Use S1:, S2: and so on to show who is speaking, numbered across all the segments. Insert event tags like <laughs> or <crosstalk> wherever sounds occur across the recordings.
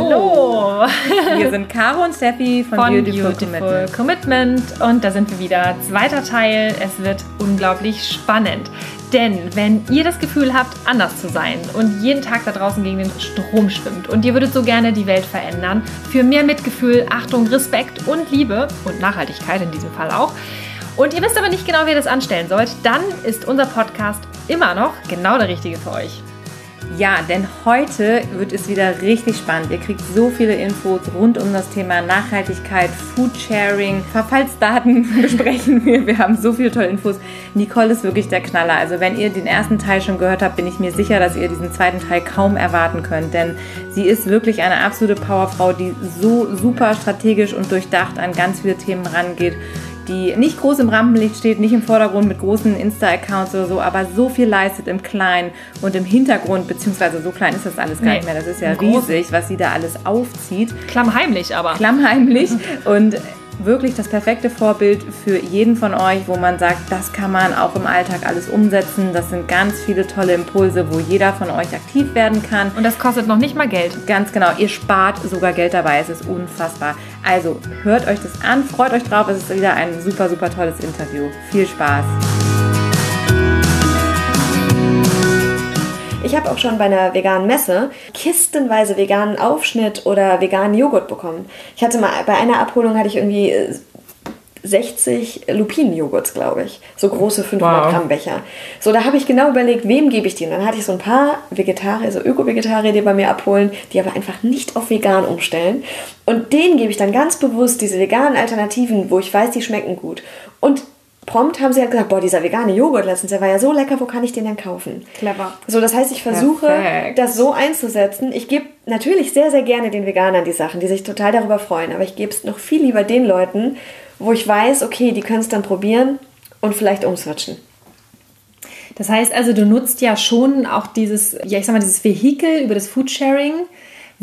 S1: Hallo! Wir sind Caro und Steffi von, von Beautiful, Beautiful Commitment.
S2: Commitment. Und da sind wir wieder. Zweiter Teil. Es wird unglaublich spannend. Denn wenn ihr das Gefühl habt, anders zu sein und jeden Tag da draußen gegen den Strom schwimmt und ihr würdet so gerne die Welt verändern, für mehr Mitgefühl, Achtung, Respekt und Liebe und Nachhaltigkeit in diesem Fall auch, und ihr wisst aber nicht genau, wie ihr das anstellen sollt, dann ist unser Podcast immer noch genau der richtige für euch.
S1: Ja, denn heute wird es wieder richtig spannend. Ihr kriegt so viele Infos rund um das Thema Nachhaltigkeit, Foodsharing, Verfallsdaten <laughs> besprechen wir. Wir haben so viele tolle Infos. Nicole ist wirklich der Knaller. Also wenn ihr den ersten Teil schon gehört habt, bin ich mir sicher, dass ihr diesen zweiten Teil kaum erwarten könnt. Denn sie ist wirklich eine absolute Powerfrau, die so super strategisch und durchdacht an ganz viele Themen rangeht die nicht groß im Rampenlicht steht, nicht im Vordergrund mit großen Insta-Accounts oder so, aber so viel leistet im Kleinen und im Hintergrund, beziehungsweise so klein ist das alles gar nee, nicht mehr. Das ist ja riesig, was sie da alles aufzieht.
S2: Klammheimlich aber.
S1: Klammheimlich. <laughs> und wirklich das perfekte Vorbild für jeden von euch, wo man sagt, das kann man auch im Alltag alles umsetzen. Das sind ganz viele tolle Impulse, wo jeder von euch aktiv werden kann.
S2: Und das kostet noch nicht mal Geld.
S1: Ganz genau. Ihr spart sogar Geld dabei. Es ist unfassbar. Also hört euch das an, freut euch drauf. Es ist wieder ein super, super tolles Interview. Viel Spaß.
S3: Ich habe auch schon bei einer veganen Messe kistenweise veganen Aufschnitt oder veganen Joghurt bekommen. Ich hatte mal bei einer Abholung hatte ich irgendwie 60 äh, Lupinenjoghurts, glaube ich. So große 500 wow. Gramm Becher. So, da habe ich genau überlegt, wem gebe ich die? Und dann hatte ich so ein paar Vegetarier, also Öko-Vegetarier, die bei mir abholen, die aber einfach nicht auf vegan umstellen. Und denen gebe ich dann ganz bewusst diese veganen Alternativen, wo ich weiß, die schmecken gut. Und prompt haben sie halt gesagt, boah, dieser vegane Joghurt letztens, der war ja so lecker, wo kann ich den denn kaufen?
S2: Clever.
S3: So, das heißt, ich versuche, Perfekt. das so einzusetzen. Ich gebe natürlich sehr, sehr gerne den Veganern die Sachen, die sich total darüber freuen, aber ich gebe es noch viel lieber den Leuten, wo ich weiß, okay, die können es dann probieren und vielleicht umswitchen.
S2: Das heißt also, du nutzt ja schon auch dieses, ja, ich sag mal, dieses Vehikel über das Foodsharing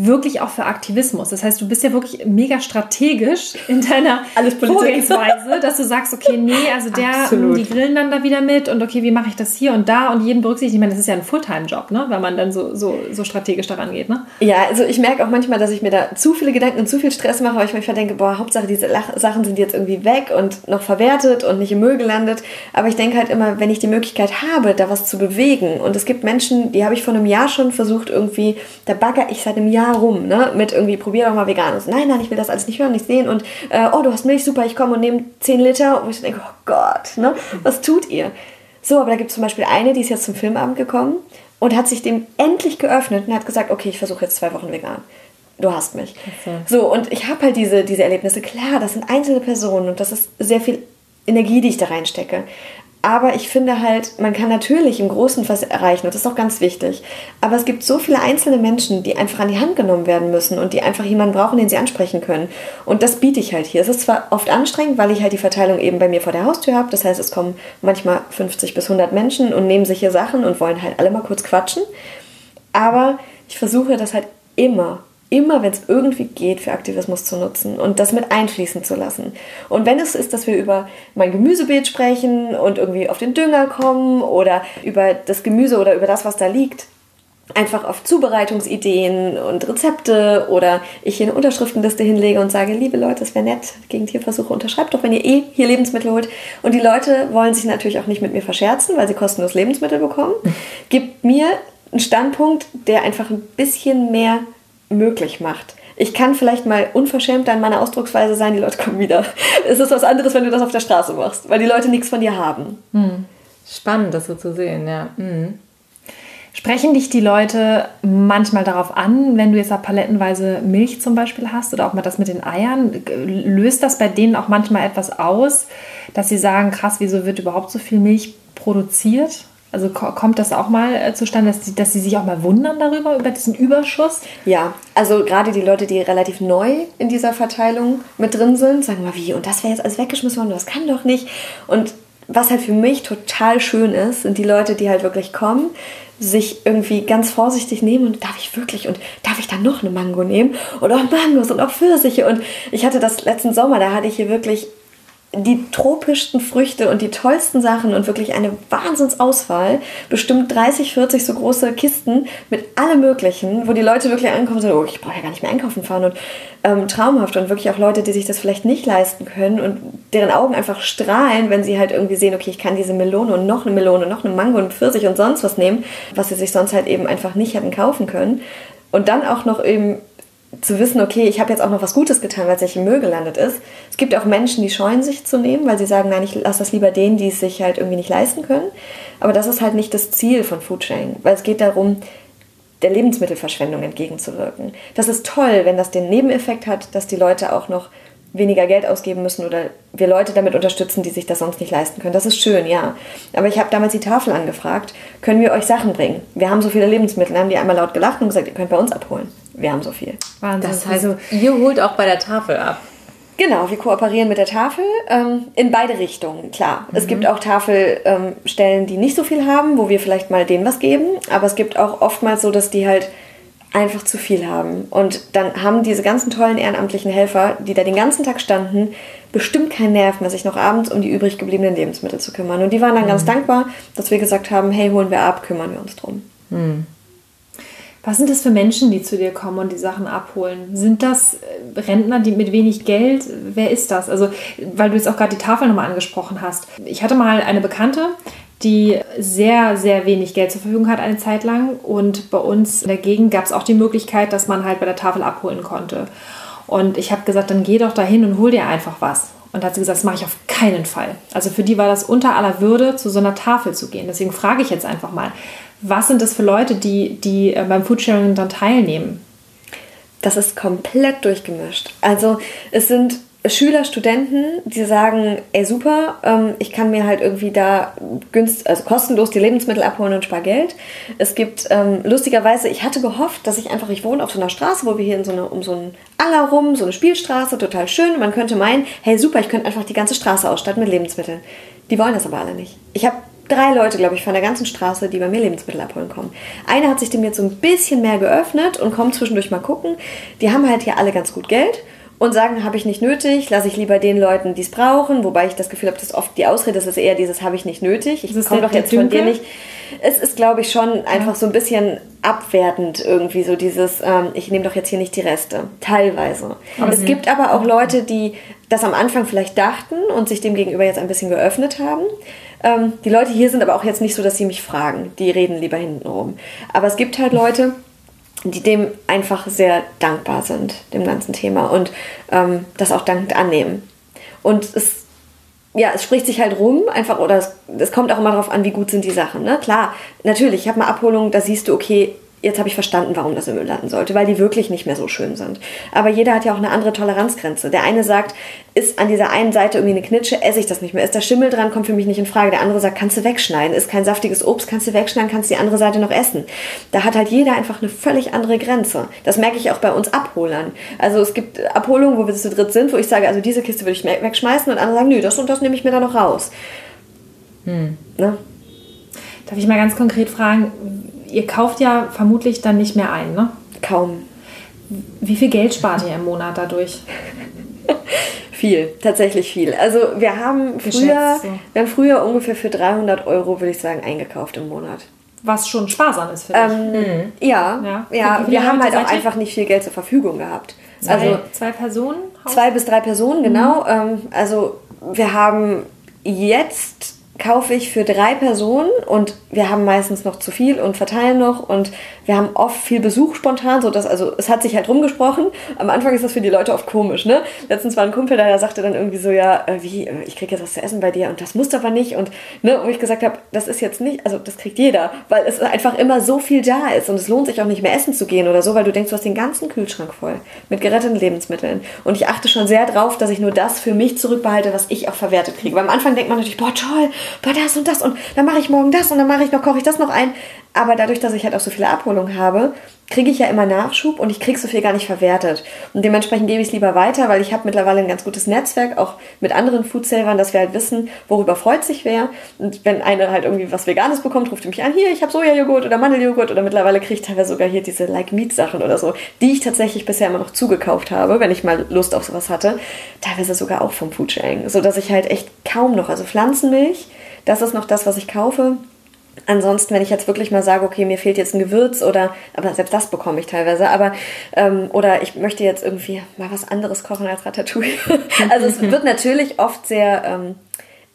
S2: wirklich auch für Aktivismus. Das heißt, du bist ja wirklich mega strategisch in deiner Vorgehensweise, dass du sagst, okay, nee, also der, Absolut. die grillen dann da wieder mit und okay, wie mache ich das hier und da und jeden berücksichtigen. Ich meine, das ist ja ein Fulltime-Job, ne? wenn man dann so, so, so strategisch daran geht. Ne?
S3: Ja, also ich merke auch manchmal, dass ich mir da zu viele Gedanken und zu viel Stress mache, weil ich manchmal denke, boah, Hauptsache diese Sachen sind jetzt irgendwie weg und noch verwertet und nicht im Müll gelandet. Aber ich denke halt immer, wenn ich die Möglichkeit habe, da was zu bewegen und es gibt Menschen, die habe ich vor einem Jahr schon versucht, irgendwie, da bagger ich seit einem Jahr rum, ne? Mit irgendwie, probier doch mal veganes. Nein, nein, ich will das alles nicht hören, nicht sehen. Und, äh, oh, du hast Milch, super, ich komme und nehme 10 Liter. Und ich denke, oh Gott, ne? Was tut ihr? So, aber da gibt es zum Beispiel eine, die ist jetzt zum Filmabend gekommen und hat sich dem endlich geöffnet und hat gesagt, okay, ich versuche jetzt zwei Wochen vegan. Du hast mich. Okay. So, und ich habe halt diese, diese Erlebnisse. Klar, das sind einzelne Personen und das ist sehr viel Energie, die ich da reinstecke. Aber ich finde halt, man kann natürlich im Großen was erreichen und das ist auch ganz wichtig. Aber es gibt so viele einzelne Menschen, die einfach an die Hand genommen werden müssen und die einfach jemanden brauchen, den sie ansprechen können. Und das biete ich halt hier. Es ist zwar oft anstrengend, weil ich halt die Verteilung eben bei mir vor der Haustür habe. Das heißt, es kommen manchmal 50 bis 100 Menschen und nehmen sich hier Sachen und wollen halt alle mal kurz quatschen. Aber ich versuche das halt immer immer, wenn es irgendwie geht, für Aktivismus zu nutzen und das mit einfließen zu lassen. Und wenn es ist, dass wir über mein Gemüsebeet sprechen und irgendwie auf den Dünger kommen oder über das Gemüse oder über das, was da liegt, einfach auf Zubereitungsideen und Rezepte oder ich hier eine Unterschriftenliste hinlege und sage, liebe Leute, es wäre nett, gegen Tierversuche unterschreibt doch, wenn ihr eh hier Lebensmittel holt. Und die Leute wollen sich natürlich auch nicht mit mir verscherzen, weil sie kostenlos Lebensmittel bekommen. <laughs> Gibt mir einen Standpunkt, der einfach ein bisschen mehr möglich macht. Ich kann vielleicht mal unverschämter in meiner Ausdrucksweise sein, die Leute kommen wieder. Es ist was anderes, wenn du das auf der Straße machst, weil die Leute nichts von dir haben.
S1: Hm. Spannend, das so zu sehen, ja. Hm.
S2: Sprechen dich die Leute manchmal darauf an, wenn du jetzt palettenweise Milch zum Beispiel hast oder auch mal das mit den Eiern? Löst das bei denen auch manchmal etwas aus, dass sie sagen, krass, wieso wird überhaupt so viel Milch produziert? Also kommt das auch mal äh, zustande, dass sie, dass sie sich auch mal wundern darüber, über diesen Überschuss?
S3: Ja, also gerade die Leute, die relativ neu in dieser Verteilung mit drin sind, sagen mal, wie, und das wäre jetzt alles weggeschmissen worden, das kann doch nicht. Und was halt für mich total schön ist, sind die Leute, die halt wirklich kommen, sich irgendwie ganz vorsichtig nehmen und darf ich wirklich und darf ich dann noch eine Mango nehmen? Und auch Mangos und auch Pfirsiche. Und ich hatte das letzten Sommer, da hatte ich hier wirklich die tropischsten Früchte und die tollsten Sachen und wirklich eine Wahnsinnsauswahl. Bestimmt 30, 40 so große Kisten mit allem Möglichen, wo die Leute wirklich ankommen und sagen, oh, ich brauche ja gar nicht mehr einkaufen fahren und ähm, traumhaft und wirklich auch Leute, die sich das vielleicht nicht leisten können und deren Augen einfach strahlen, wenn sie halt irgendwie sehen, okay, ich kann diese Melone und noch eine Melone, noch eine Mango und Pfirsich und sonst was nehmen, was sie sich sonst halt eben einfach nicht hätten kaufen können. Und dann auch noch eben zu wissen, okay, ich habe jetzt auch noch was Gutes getan, weil es nicht im Müll gelandet ist. Es gibt auch Menschen, die scheuen sich zu nehmen, weil sie sagen, nein, ich lasse das lieber denen, die es sich halt irgendwie nicht leisten können. Aber das ist halt nicht das Ziel von Foodsharing, weil es geht darum, der Lebensmittelverschwendung entgegenzuwirken. Das ist toll, wenn das den Nebeneffekt hat, dass die Leute auch noch weniger Geld ausgeben müssen oder wir Leute damit unterstützen, die sich das sonst nicht leisten können. Das ist schön, ja. Aber ich habe damals die Tafel angefragt, können wir euch Sachen bringen? Wir haben so viele Lebensmittel. Dann haben die einmal laut gelacht und gesagt, ihr könnt bei uns abholen. Wir haben so viel.
S1: Wahnsinn. Das heißt, also, ihr holt auch bei der Tafel ab.
S3: Genau, wir kooperieren mit der Tafel ähm, in beide Richtungen, klar. Mhm. Es gibt auch Tafelstellen, ähm, die nicht so viel haben, wo wir vielleicht mal denen was geben, aber es gibt auch oftmals so, dass die halt einfach zu viel haben. Und dann haben diese ganzen tollen ehrenamtlichen Helfer, die da den ganzen Tag standen, bestimmt keinen Nerv mehr, sich noch abends um die übrig gebliebenen Lebensmittel zu kümmern. Und die waren dann mhm. ganz dankbar, dass wir gesagt haben, hey, holen wir ab, kümmern wir uns drum. Mhm.
S2: Was sind das für Menschen, die zu dir kommen und die Sachen abholen? Sind das äh, Rentner, die mit wenig Geld? Wer ist das? Also, weil du jetzt auch gerade die Tafel nochmal angesprochen hast. Ich hatte mal eine Bekannte, die sehr, sehr wenig Geld zur Verfügung hat eine Zeit lang. Und bei uns Gegend gab es auch die Möglichkeit, dass man halt bei der Tafel abholen konnte. Und ich habe gesagt, dann geh doch dahin und hol dir einfach was. Und da hat sie gesagt, das mache ich auf keinen Fall. Also für die war das unter aller Würde, zu so einer Tafel zu gehen. Deswegen frage ich jetzt einfach mal, was sind das für Leute, die, die äh, beim Foodsharing dann teilnehmen?
S3: Das ist komplett durchgemischt. Also es sind Schüler, Studenten, die sagen, ey super, ähm, ich kann mir halt irgendwie da günst, also kostenlos die Lebensmittel abholen und spar Geld. Es gibt ähm, lustigerweise, ich hatte gehofft, dass ich einfach, ich wohne auf so einer Straße, wo wir hier in so eine, um so ein Anger rum, so eine Spielstraße, total schön. Man könnte meinen, hey super, ich könnte einfach die ganze Straße ausstatten mit Lebensmitteln. Die wollen das aber alle nicht. Ich habe drei Leute, glaube ich, von der ganzen Straße, die bei mir Lebensmittel abholen kommen. Einer hat sich dem jetzt so ein bisschen mehr geöffnet und kommt zwischendurch mal gucken. Die haben halt hier alle ganz gut Geld und sagen, habe ich nicht nötig, lasse ich lieber den Leuten, die es brauchen, wobei ich das Gefühl habe, dass oft die Ausrede ist, ist eher dieses, habe ich nicht nötig, ich komme doch jetzt von dir nicht. Es ist, glaube ich, schon einfach so ein bisschen abwertend irgendwie, so dieses, ähm, ich nehme doch jetzt hier nicht die Reste, teilweise. Mhm. Es gibt aber auch Leute, die das am Anfang vielleicht dachten und sich dem gegenüber jetzt ein bisschen geöffnet haben. Ähm, die Leute hier sind aber auch jetzt nicht so, dass sie mich fragen, die reden lieber hintenrum. Aber es gibt halt Leute, die dem einfach sehr dankbar sind, dem ganzen Thema und ähm, das auch dankend annehmen. Und es, ja, es spricht sich halt rum, einfach, oder es, es kommt auch immer darauf an, wie gut sind die Sachen. Ne? Klar, natürlich, ich habe mal Abholungen, da siehst du, okay, jetzt habe ich verstanden, warum das im Müll landen sollte, weil die wirklich nicht mehr so schön sind. Aber jeder hat ja auch eine andere Toleranzgrenze. Der eine sagt, ist an dieser einen Seite irgendwie eine Knitsche, esse ich das nicht mehr. Ist da Schimmel dran, kommt für mich nicht in Frage. Der andere sagt, kannst du wegschneiden. Ist kein saftiges Obst, kannst du wegschneiden, kannst die andere Seite noch essen. Da hat halt jeder einfach eine völlig andere Grenze. Das merke ich auch bei uns Abholern. Also es gibt Abholungen, wo wir zu dritt sind, wo ich sage, also diese Kiste würde ich wegschmeißen und andere sagen, nö, das und das nehme ich mir da noch raus.
S2: Hm. Ne? Darf ich mal ganz konkret fragen, ihr kauft ja vermutlich dann nicht mehr ein, ne?
S3: Kaum.
S2: Wie viel Geld spart ihr im Monat dadurch? <laughs>
S3: viel, tatsächlich viel. Also wir haben früher, wir haben früher ungefähr für 300 Euro, würde ich sagen, eingekauft im Monat.
S2: Was schon sparsam ist für dich. Ähm,
S3: mhm. Ja, ja. ja wir haben halt auch einfach nicht viel Geld zur Verfügung gehabt.
S2: Zwei, also zwei Personen?
S3: Zwei bis drei Personen, genau. Mhm. also wir haben jetzt kaufe ich für drei Personen und wir haben meistens noch zu viel und verteilen noch und wir haben oft viel Besuch spontan, so dass also es hat sich halt rumgesprochen. Am Anfang ist das für die Leute oft komisch, ne? Letztens war ein Kumpel da, der sagte dann irgendwie so, ja, äh, wie, äh, ich kriege jetzt was zu essen bei dir und das muss aber nicht und ne, wo ich gesagt habe, das ist jetzt nicht, also das kriegt jeder, weil es einfach immer so viel da ist und es lohnt sich auch nicht mehr essen zu gehen oder so, weil du denkst, du hast den ganzen Kühlschrank voll mit geretteten Lebensmitteln und ich achte schon sehr drauf, dass ich nur das für mich zurückbehalte, was ich auch verwertet kriege. Weil am Anfang denkt man natürlich, boah toll, boah das und das und dann mache ich morgen das und dann mache ich noch koche ich das noch ein, aber dadurch, dass ich halt auch so viele Abholungen habe, kriege ich ja immer Nachschub und ich kriege so viel gar nicht verwertet. Und dementsprechend gebe ich es lieber weiter, weil ich habe mittlerweile ein ganz gutes Netzwerk, auch mit anderen Foodsailern, dass wir halt wissen, worüber freut sich wer. Und wenn eine halt irgendwie was Veganes bekommt, ruft die mich an, hier, ich habe Sojajoghurt oder Mandeljoghurt oder mittlerweile kriege ich teilweise sogar hier diese Like-Meat-Sachen oder so, die ich tatsächlich bisher immer noch zugekauft habe, wenn ich mal Lust auf sowas hatte. Teilweise sogar auch vom Foodsharing, sodass ich halt echt kaum noch, also Pflanzenmilch, das ist noch das, was ich kaufe Ansonsten, wenn ich jetzt wirklich mal sage, okay, mir fehlt jetzt ein Gewürz oder, aber selbst das bekomme ich teilweise, aber, ähm, oder ich möchte jetzt irgendwie mal was anderes kochen als Ratatouille. <laughs> also es <laughs> wird natürlich oft sehr, ähm,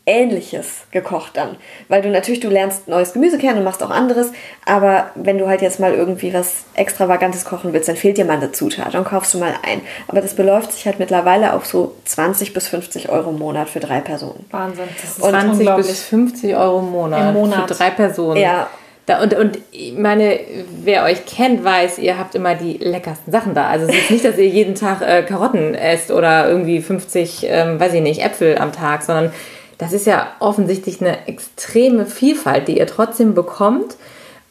S3: Ähnliches gekocht dann. Weil du natürlich, du lernst neues Gemüse kennen und machst auch anderes, aber wenn du halt jetzt mal irgendwie was Extravagantes kochen willst, dann fehlt dir mal eine Zutat, dann kaufst du mal ein. Aber das beläuft sich halt mittlerweile auf so 20 bis 50 Euro im Monat für drei Personen.
S1: Wahnsinn. Das ist und 20 bis 50 Euro im Monat, Im Monat. für drei Personen.
S3: Ja.
S1: Da, und, und ich meine, wer euch kennt, weiß, ihr habt immer die leckersten Sachen da. Also es ist nicht, dass ihr jeden Tag äh, Karotten esst oder irgendwie 50, ähm, weiß ich nicht, Äpfel am Tag, sondern das ist ja offensichtlich eine extreme Vielfalt, die ihr trotzdem bekommt.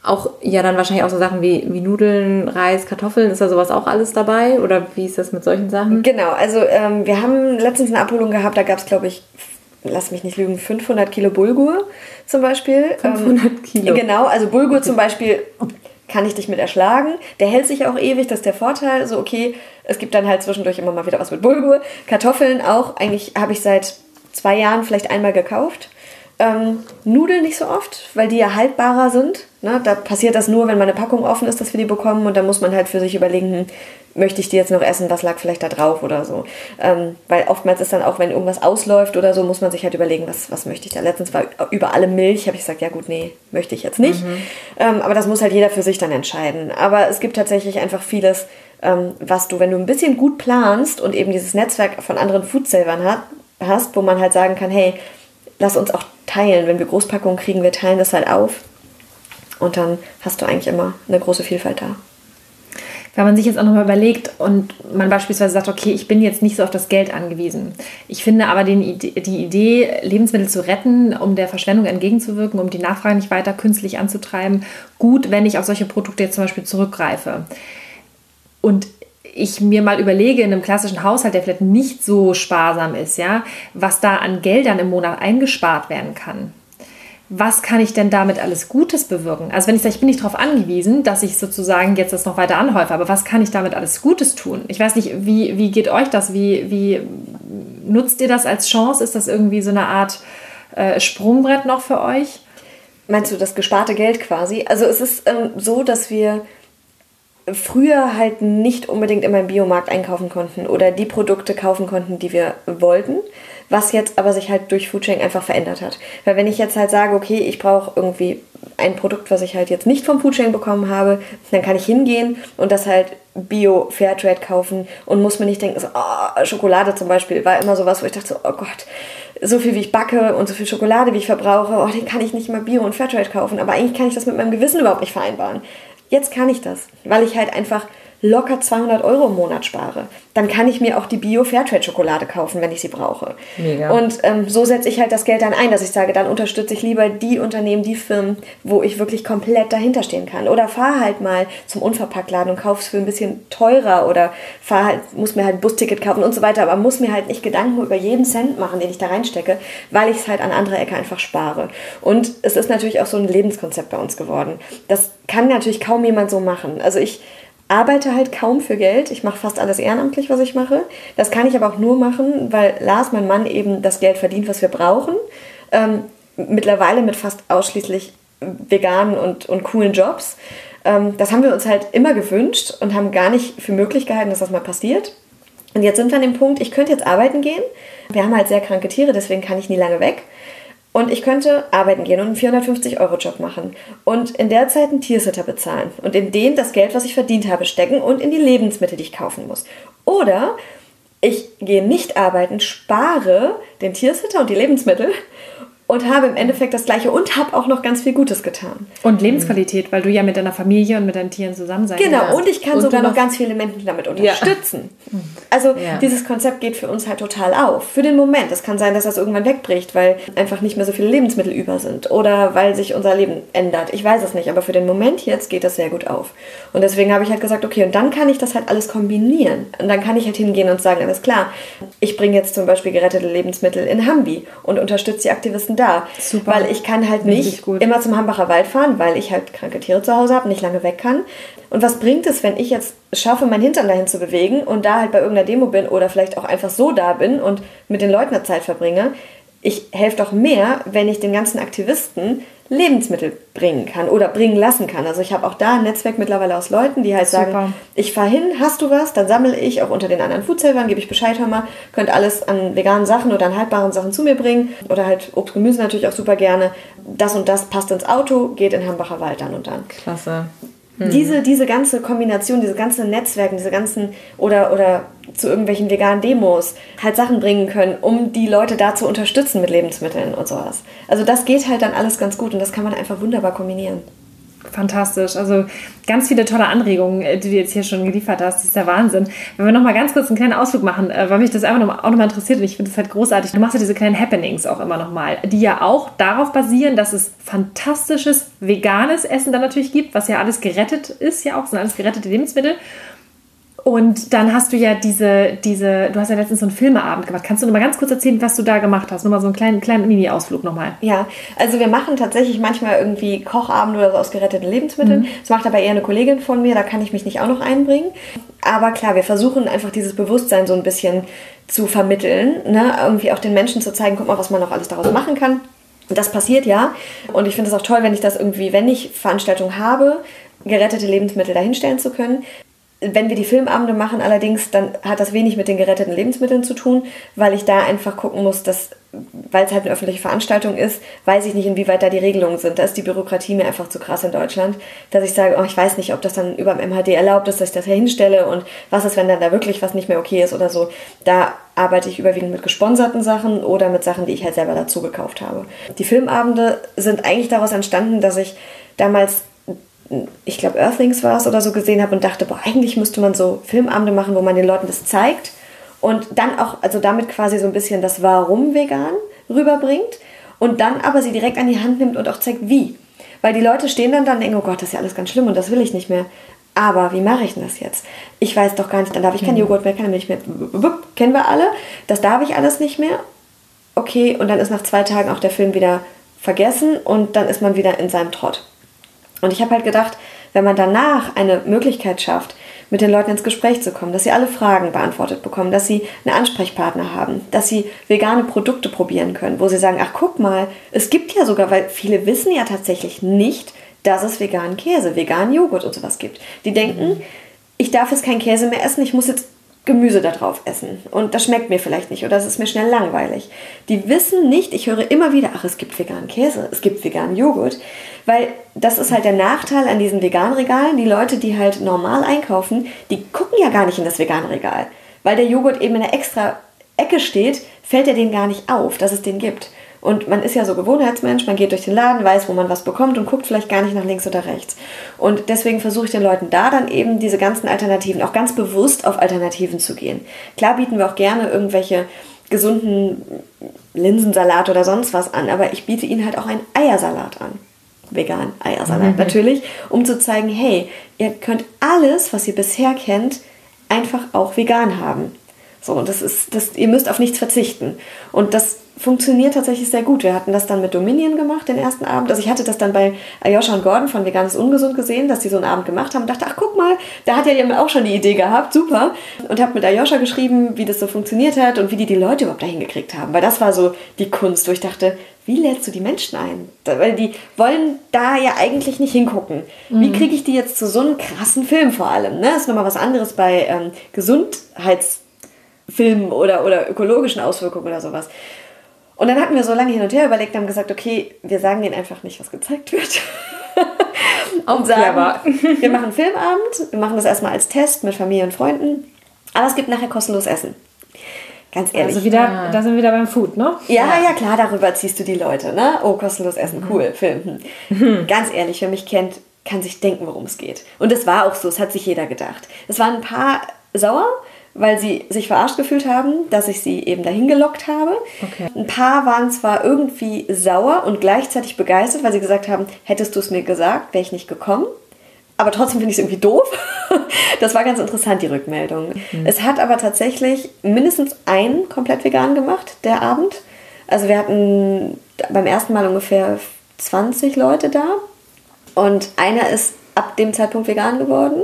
S1: Auch ja dann wahrscheinlich auch so Sachen wie, wie Nudeln, Reis, Kartoffeln, ist da sowas auch alles dabei? Oder wie ist das mit solchen Sachen?
S3: Genau, also ähm, wir haben letztens eine Abholung gehabt, da gab es glaube ich, lass mich nicht lügen, 500 Kilo Bulgur zum Beispiel.
S1: 500 ähm, Kilo?
S3: Genau, also Bulgur zum Beispiel kann ich dich mit erschlagen. Der hält sich auch ewig, das ist der Vorteil. So, okay, es gibt dann halt zwischendurch immer mal wieder was mit Bulgur. Kartoffeln auch, eigentlich habe ich seit zwei Jahren vielleicht einmal gekauft. Ähm, Nudeln nicht so oft, weil die ja haltbarer sind. Ne? Da passiert das nur, wenn meine Packung offen ist, dass wir die bekommen und dann muss man halt für sich überlegen, hm, möchte ich die jetzt noch essen, was lag vielleicht da drauf oder so. Ähm, weil oftmals ist dann auch, wenn irgendwas ausläuft oder so, muss man sich halt überlegen, was, was möchte ich da. Letztens war über alle Milch, habe ich gesagt, ja gut, nee, möchte ich jetzt nicht. Mhm. Ähm, aber das muss halt jeder für sich dann entscheiden. Aber es gibt tatsächlich einfach vieles, ähm, was du, wenn du ein bisschen gut planst und eben dieses Netzwerk von anderen Foodsavern hat, hast, wo man halt sagen kann, hey, lass uns auch teilen. Wenn wir Großpackungen kriegen, wir teilen das halt auf. Und dann hast du eigentlich immer eine große Vielfalt da.
S2: Wenn man sich jetzt auch nochmal überlegt und man beispielsweise sagt, okay, ich bin jetzt nicht so auf das Geld angewiesen. Ich finde aber den, die Idee, Lebensmittel zu retten, um der Verschwendung entgegenzuwirken, um die Nachfrage nicht weiter künstlich anzutreiben, gut, wenn ich auf solche Produkte jetzt zum Beispiel zurückgreife. Und ich mir mal überlege, in einem klassischen Haushalt, der vielleicht nicht so sparsam ist, ja, was da an Geldern im Monat eingespart werden kann. Was kann ich denn damit alles Gutes bewirken? Also wenn ich sage, ich bin nicht darauf angewiesen, dass ich sozusagen jetzt das noch weiter anhäufe, aber was kann ich damit alles Gutes tun? Ich weiß nicht, wie, wie geht euch das? Wie, wie nutzt ihr das als Chance? Ist das irgendwie so eine Art äh, Sprungbrett noch für euch?
S3: Meinst du das gesparte Geld quasi? Also es ist ähm, so, dass wir früher halt nicht unbedingt immer im Biomarkt einkaufen konnten oder die Produkte kaufen konnten, die wir wollten, was jetzt aber sich halt durch Foodsharing einfach verändert hat. Weil wenn ich jetzt halt sage, okay, ich brauche irgendwie ein Produkt, was ich halt jetzt nicht vom Foodsharing bekommen habe, dann kann ich hingehen und das halt Bio Fairtrade kaufen und muss mir nicht denken, so, oh, Schokolade zum Beispiel war immer sowas, wo ich dachte, so, oh Gott, so viel wie ich backe und so viel Schokolade wie ich verbrauche, oh, den kann ich nicht mal Bio und Fairtrade kaufen, aber eigentlich kann ich das mit meinem Gewissen überhaupt nicht vereinbaren. Jetzt kann ich das, weil ich halt einfach locker 200 Euro im Monat spare, dann kann ich mir auch die Bio-Fairtrade-Schokolade kaufen, wenn ich sie brauche. Mega. Und ähm, so setze ich halt das Geld dann ein, dass ich sage, dann unterstütze ich lieber die Unternehmen, die Firmen, wo ich wirklich komplett dahinter stehen kann. Oder fahre halt mal zum Unverpacktladen und kaufe es für ein bisschen teurer oder fahr halt, muss mir halt ein Busticket kaufen und so weiter, aber muss mir halt nicht Gedanken über jeden Cent machen, den ich da reinstecke, weil ich es halt an anderer Ecke einfach spare. Und es ist natürlich auch so ein Lebenskonzept bei uns geworden. Das kann natürlich kaum jemand so machen. Also ich arbeite halt kaum für Geld. Ich mache fast alles ehrenamtlich, was ich mache. Das kann ich aber auch nur machen, weil Lars, mein Mann, eben das Geld verdient, was wir brauchen. Ähm, mittlerweile mit fast ausschließlich veganen und, und coolen Jobs. Ähm, das haben wir uns halt immer gewünscht und haben gar nicht für möglich gehalten, dass das mal passiert. Und jetzt sind wir an dem Punkt, ich könnte jetzt arbeiten gehen. Wir haben halt sehr kranke Tiere, deswegen kann ich nie lange weg. Und ich könnte arbeiten gehen und einen 450-Euro-Job machen und in der Zeit einen Tiersitter bezahlen und in den das Geld, was ich verdient habe, stecken und in die Lebensmittel, die ich kaufen muss. Oder ich gehe nicht arbeiten, spare den Tiersitter und die Lebensmittel und habe im Endeffekt das Gleiche und habe auch noch ganz viel Gutes getan.
S2: Und Lebensqualität, weil du ja mit deiner Familie und mit deinen Tieren zusammen sein
S3: Genau,
S2: kannst.
S3: und ich kann
S1: Und
S3: sogar noch ganz viele Menschen damit unterstützen. Also
S1: Ja.
S3: dieses Konzept geht für uns halt total auf. Für den Moment. Es kann sein, dass das irgendwann wegbricht, weil einfach nicht mehr so viele Lebensmittel über sind oder weil sich unser Leben ändert. Ich weiß es nicht, aber für den Moment jetzt geht das sehr gut auf. Und deswegen habe ich halt gesagt, okay, und dann kann ich das halt alles kombinieren. Und dann kann ich halt hingehen und sagen, alles klar, ich bringe jetzt zum Beispiel gerettete Lebensmittel in Hambi und unterstütze die Aktivisten da.
S2: Super.
S3: Weil ich kann halt nicht immer zum Hambacher Wald fahren, weil ich halt kranke Tiere zu Hause habe, nicht lange weg kann. Und was bringt es, wenn ich jetzt schaffe, meinen Hintern dahin zu bewegen und da halt bei irgendeiner Demo bin oder vielleicht auch einfach so da bin und mit den Leuten eine Zeit verbringe? Ich helfe doch mehr, wenn ich den ganzen Aktivisten Lebensmittel bringen kann oder bringen lassen kann. Also ich habe auch da ein Netzwerk mittlerweile aus Leuten, die halt
S2: Super.
S3: sagen, ich fahre hin, hast du was, dann sammle ich auch unter den anderen Foodservern, gebe ich Bescheid, hör mal, könnt alles an veganen Sachen oder an haltbaren Sachen zu mir bringen oder halt Obst, Gemüse natürlich auch super gerne. Das und das passt ins Auto, geht in Hambacher Wald dann und dann.
S1: Klasse.
S3: Diese, diese ganze Kombination, diese ganzen Netzwerken, diese ganzen oder, oder zu irgendwelchen veganen Demos halt Sachen bringen können, um die Leute da zu unterstützen mit Lebensmitteln und sowas. Also das geht halt dann alles ganz gut und das kann man einfach wunderbar kombinieren.
S2: Fantastisch. Also ganz viele tolle Anregungen, äh, die du jetzt hier schon geliefert hast. Das ist der Wahnsinn. Wenn wir noch mal ganz kurz einen kleinen Ausflug machen, äh, weil mich das einfach noch auch noch mal interessiert und ich finde es halt großartig. Du machst ja diese kleinen Happenings auch immer noch mal, die ja auch darauf basieren, dass es fantastisches veganes Essen dann natürlich gibt, was ja alles gerettet ist, ja auch, sind alles gerettete Lebensmittel. Und dann hast du ja diese, diese, du hast ja letztens so einen Filmeabend gemacht. Kannst du noch mal ganz kurz erzählen, was du da gemacht hast? Nur mal so einen kleinen, kleinen Mini-Ausflug nochmal.
S3: Ja, also wir machen tatsächlich manchmal irgendwie Kochabende oder so aus geretteten Lebensmitteln. Das macht aber eher eine Kollegin von mir, da kann ich mich nicht auch noch einbringen. Aber klar, wir versuchen einfach dieses Bewusstsein so ein bisschen zu vermitteln, ne? irgendwie auch den Menschen zu zeigen, guck mal, was man noch alles daraus machen kann. Das passiert ja. Und ich finde es auch toll, wenn ich das irgendwie, wenn ich Veranstaltungen habe, gerettete Lebensmittel dahinstellen zu können. Wenn wir die Filmabende machen allerdings, dann hat das wenig mit den geretteten Lebensmitteln zu tun, weil ich da einfach gucken muss, dass, weil es halt eine öffentliche Veranstaltung ist, weiß ich nicht, inwieweit da die Regelungen sind. Da ist die Bürokratie mir einfach zu krass in Deutschland, dass ich sage, oh, ich weiß nicht, ob das dann über dem MHD erlaubt ist, dass ich das hier hinstelle und was ist, wenn dann da wirklich was nicht mehr okay ist oder so. Da arbeite ich überwiegend mit gesponserten Sachen oder mit Sachen, die ich halt selber dazu gekauft habe. Die Filmabende sind eigentlich daraus entstanden, dass ich damals ich glaube, Earthlings war es oder so gesehen habe und dachte, boah, eigentlich müsste man so Filmabende machen, wo man den Leuten das zeigt und dann auch, also damit quasi so ein bisschen das Warum vegan rüberbringt und dann aber sie direkt an die Hand nimmt und auch zeigt, wie. Weil die Leute stehen dann da und denken, oh Gott, das ist ja alles ganz schlimm und das will ich nicht mehr. Aber wie mache ich denn das jetzt? Ich weiß doch gar nicht, dann darf ich kein Joghurt mehr, keine Milch mehr. Wupp, Kennen wir alle. Das darf ich alles nicht mehr. Okay, und dann ist nach zwei Tagen auch der Film wieder vergessen und dann ist man wieder in seinem Trott. Und ich habe halt gedacht, wenn man danach eine Möglichkeit schafft, mit den Leuten ins Gespräch zu kommen, dass sie alle Fragen beantwortet bekommen, dass sie einen Ansprechpartner haben, dass sie vegane Produkte probieren können, wo sie sagen, ach guck mal, es gibt ja sogar, weil viele wissen ja tatsächlich nicht, dass es veganen Käse, veganen Joghurt und sowas gibt. Die denken, ich darf jetzt keinen Käse mehr essen, ich muss jetzt Gemüse da drauf essen. Und das schmeckt mir vielleicht nicht oder es ist mir schnell langweilig. Die wissen nicht, ich höre immer wieder, ach, es gibt veganen Käse, es gibt veganen Joghurt. Weil das ist halt der Nachteil an diesen Veganregalen. Die Leute, die halt normal einkaufen, die gucken ja gar nicht in das Veganregal. Weil der Joghurt eben in der extra Ecke steht, fällt er denen gar nicht auf, dass es den gibt. Und man ist ja so Gewohnheitsmensch, man geht durch den Laden, weiß, wo man was bekommt und guckt vielleicht gar nicht nach links oder rechts. Und deswegen versuche ich den Leuten da dann eben diese ganzen Alternativen, auch ganz bewusst auf Alternativen zu gehen. Klar bieten wir auch gerne irgendwelche gesunden Linsensalat oder sonst was an, aber ich biete ihnen halt auch einen Eiersalat an. Vegan Eiersalat natürlich, um zu zeigen, hey, ihr könnt alles, was ihr bisher kennt, einfach auch vegan haben. So, und das ist, das, ihr müsst auf nichts verzichten. Und das funktioniert tatsächlich sehr gut. Wir hatten das dann mit Dominion gemacht, den ersten Abend. Also ich hatte das dann bei Ayosha und Gordon von Veganes Ungesund gesehen, dass die so einen Abend gemacht haben und dachte, ach guck mal, da hat ja jemand auch schon die Idee gehabt, super. Und habe mit Ayosha geschrieben, wie das so funktioniert hat und wie die die Leute überhaupt dahin gekriegt haben. Weil das war so die Kunst, wo ich dachte, wie lädst du die Menschen ein? Weil die wollen da ja eigentlich nicht hingucken. Wie kriege ich die jetzt zu so einem krassen Film vor allem? Ne? Das ist nochmal was anderes bei ähm, Gesundheitsfilmen oder, oder ökologischen Auswirkungen oder sowas. Und dann hatten wir so lange hin und her überlegt und haben gesagt, okay, wir sagen denen einfach nicht, was gezeigt wird. <laughs> und sagen, wir machen Filmabend, wir machen das erstmal als Test mit Familie und Freunden, aber es gibt nachher kostenlos Essen. Ganz ehrlich.
S2: Also wieder, da sind wir wieder beim Food, ne?
S3: Ja, ja, klar, darüber ziehst du die Leute, ne? Oh, kostenlos essen, cool, Film. Hm. Ganz ehrlich, wer mich kennt, kann sich denken, worum es geht. Und es war auch so, es hat sich jeder gedacht. Es waren ein paar sauer, weil sie sich verarscht gefühlt haben, dass ich sie eben dahin gelockt habe.
S2: Okay.
S3: Ein paar waren zwar irgendwie sauer und gleichzeitig begeistert, weil sie gesagt haben, hättest du es mir gesagt, wäre ich nicht gekommen. Aber trotzdem finde ich es irgendwie doof. <laughs> Das war ganz interessant, die Rückmeldung. Mhm. Es hat aber tatsächlich mindestens einen komplett vegan gemacht, der Abend. Also wir hatten beim ersten Mal ungefähr 20 Leute da. Und einer ist ab dem Zeitpunkt vegan geworden.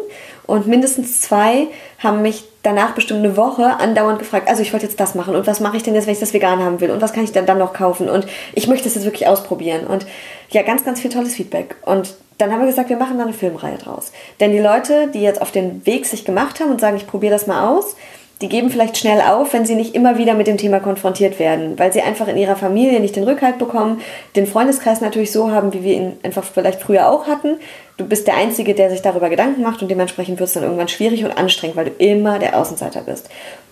S3: Und mindestens zwei haben mich danach bestimmt eine Woche andauernd gefragt, also ich wollte jetzt das machen. Und was mache ich denn jetzt, wenn ich das vegan haben will? Und was kann ich denn dann noch kaufen? Und ich möchte es jetzt wirklich ausprobieren. Und ja, ganz, ganz viel tolles Feedback. Und dann haben wir gesagt, wir machen da eine Filmreihe draus. Denn die Leute, die jetzt auf den Weg sich gemacht haben und sagen, ich probiere das mal aus, die geben vielleicht schnell auf, wenn sie nicht immer wieder mit dem Thema konfrontiert werden, weil sie einfach in ihrer Familie nicht den Rückhalt bekommen, den Freundeskreis natürlich so haben, wie wir ihn einfach vielleicht früher auch hatten. Du bist der Einzige, der sich darüber Gedanken macht und dementsprechend wird es dann irgendwann schwierig und anstrengend, weil du immer der Außenseiter bist.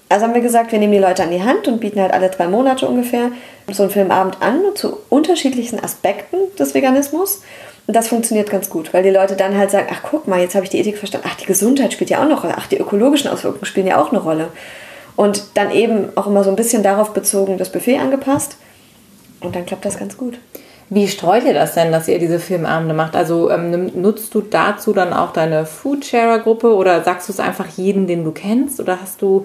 S3: Also haben wir gesagt, wir nehmen die Leute an die Hand und bieten halt alle drei Monate ungefähr so einen Filmabend an zu unterschiedlichsten Aspekten des Veganismus. Und das funktioniert ganz gut, weil die Leute dann halt sagen, ach guck mal, jetzt habe ich die Ethik verstanden, ach die Gesundheit spielt ja auch eine Rolle, ach die ökologischen Auswirkungen spielen ja auch eine Rolle. Und dann eben auch immer so ein bisschen darauf bezogen das Buffet angepasst. Und dann klappt das ganz gut.
S1: Wie streut ihr das denn, dass ihr diese Filmabende macht? Also ähm, nutzt du dazu dann auch deine Foodsharer-Gruppe oder sagst du es einfach jeden, den du kennst? Oder hast du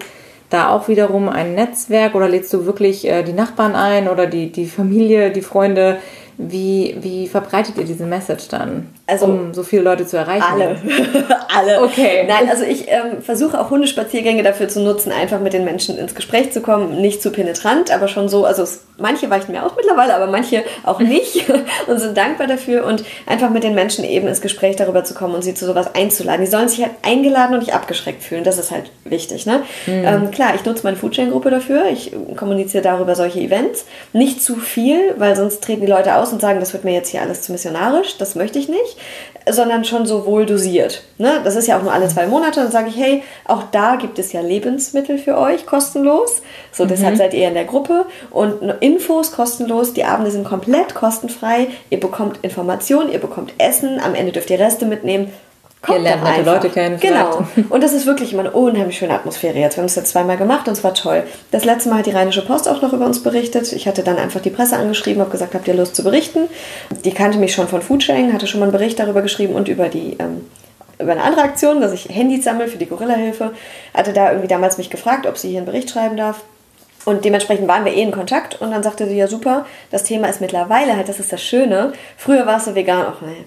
S1: da auch wiederum ein Netzwerk oder lädst du wirklich äh, die Nachbarn ein oder die, die Familie, die Freunde? Wie, wie verbreitet ihr diese Message dann,
S3: also,
S1: um so viele Leute zu erreichen?
S3: Alle. <laughs> alle.
S1: Okay.
S3: Nein, also ich ähm, versuche auch Hundespaziergänge dafür zu nutzen, einfach mit den Menschen ins Gespräch zu kommen. Nicht zu penetrant, aber schon so, also es, manche weichen mir auch mittlerweile, aber manche auch <laughs> nicht <laughs> und sind dankbar dafür und einfach mit den Menschen eben ins Gespräch darüber zu kommen und sie zu sowas einzuladen. Die sollen sich halt eingeladen und nicht abgeschreckt fühlen. Das ist halt wichtig. Ne? Mhm. Ähm, klar, ich nutze meine Foodchain-Gruppe dafür. Ich kommuniziere darüber solche Events. Nicht zu viel, weil sonst treten die Leute aus aus und sagen, das wird mir jetzt hier alles zu missionarisch, das möchte ich nicht, sondern schon so wohl dosiert. Ne? Das ist ja auch nur alle zwei Monate. Dann sage ich, hey, auch da gibt es ja Lebensmittel für euch kostenlos. So, mhm. deshalb seid ihr in der Gruppe und Infos kostenlos. Die Abende sind komplett kostenfrei. Ihr bekommt Informationen, ihr bekommt Essen. Am Ende dürft ihr Reste mitnehmen.
S1: Kommt Ihr lernt nette Leute kennen.
S3: Genau. <laughs> Und das ist wirklich immer eine unheimlich schöne Atmosphäre jetzt. Wir haben es jetzt zweimal gemacht und es war toll. Das letzte Mal hat die Rheinische Post auch noch über uns berichtet. Ich hatte dann einfach die Presse angeschrieben, habe gesagt, habt ihr Lust zu berichten? Die kannte mich schon von Foodsharing, hatte schon mal einen Bericht darüber geschrieben und über die ähm, über eine andere Aktion, dass ich Handys sammle für die Gorilla-Hilfe. Hatte da irgendwie damals mich gefragt, ob sie hier einen Bericht schreiben darf. Und dementsprechend waren wir eh in Kontakt und dann sagte sie, ja super, das Thema ist mittlerweile halt, das ist das Schöne. Früher war es so vegan, ach nee,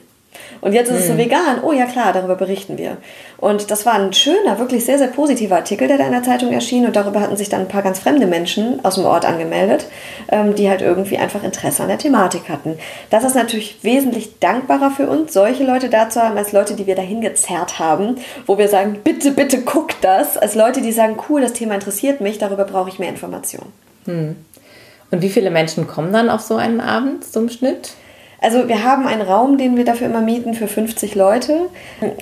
S3: und jetzt ist es so hm. vegan. Oh ja, klar, darüber berichten wir. Und das war ein schöner, wirklich sehr, sehr positiver Artikel, der da in der Zeitung erschien. Und darüber hatten sich dann ein paar ganz fremde Menschen aus dem Ort angemeldet, ähm, die halt irgendwie einfach Interesse an der Thematik hatten. Das ist natürlich wesentlich dankbarer für uns, solche Leute da zu haben, als Leute, die wir dahin gezerrt haben, wo wir sagen, bitte, bitte guck das, als Leute, die sagen, cool, das Thema interessiert mich, darüber brauche ich mehr Informationen.
S1: Hm. Und wie viele Menschen kommen dann auf so einen Abend zum Schnitt?
S3: Also wir haben einen Raum, den wir dafür immer mieten für 50 Leute.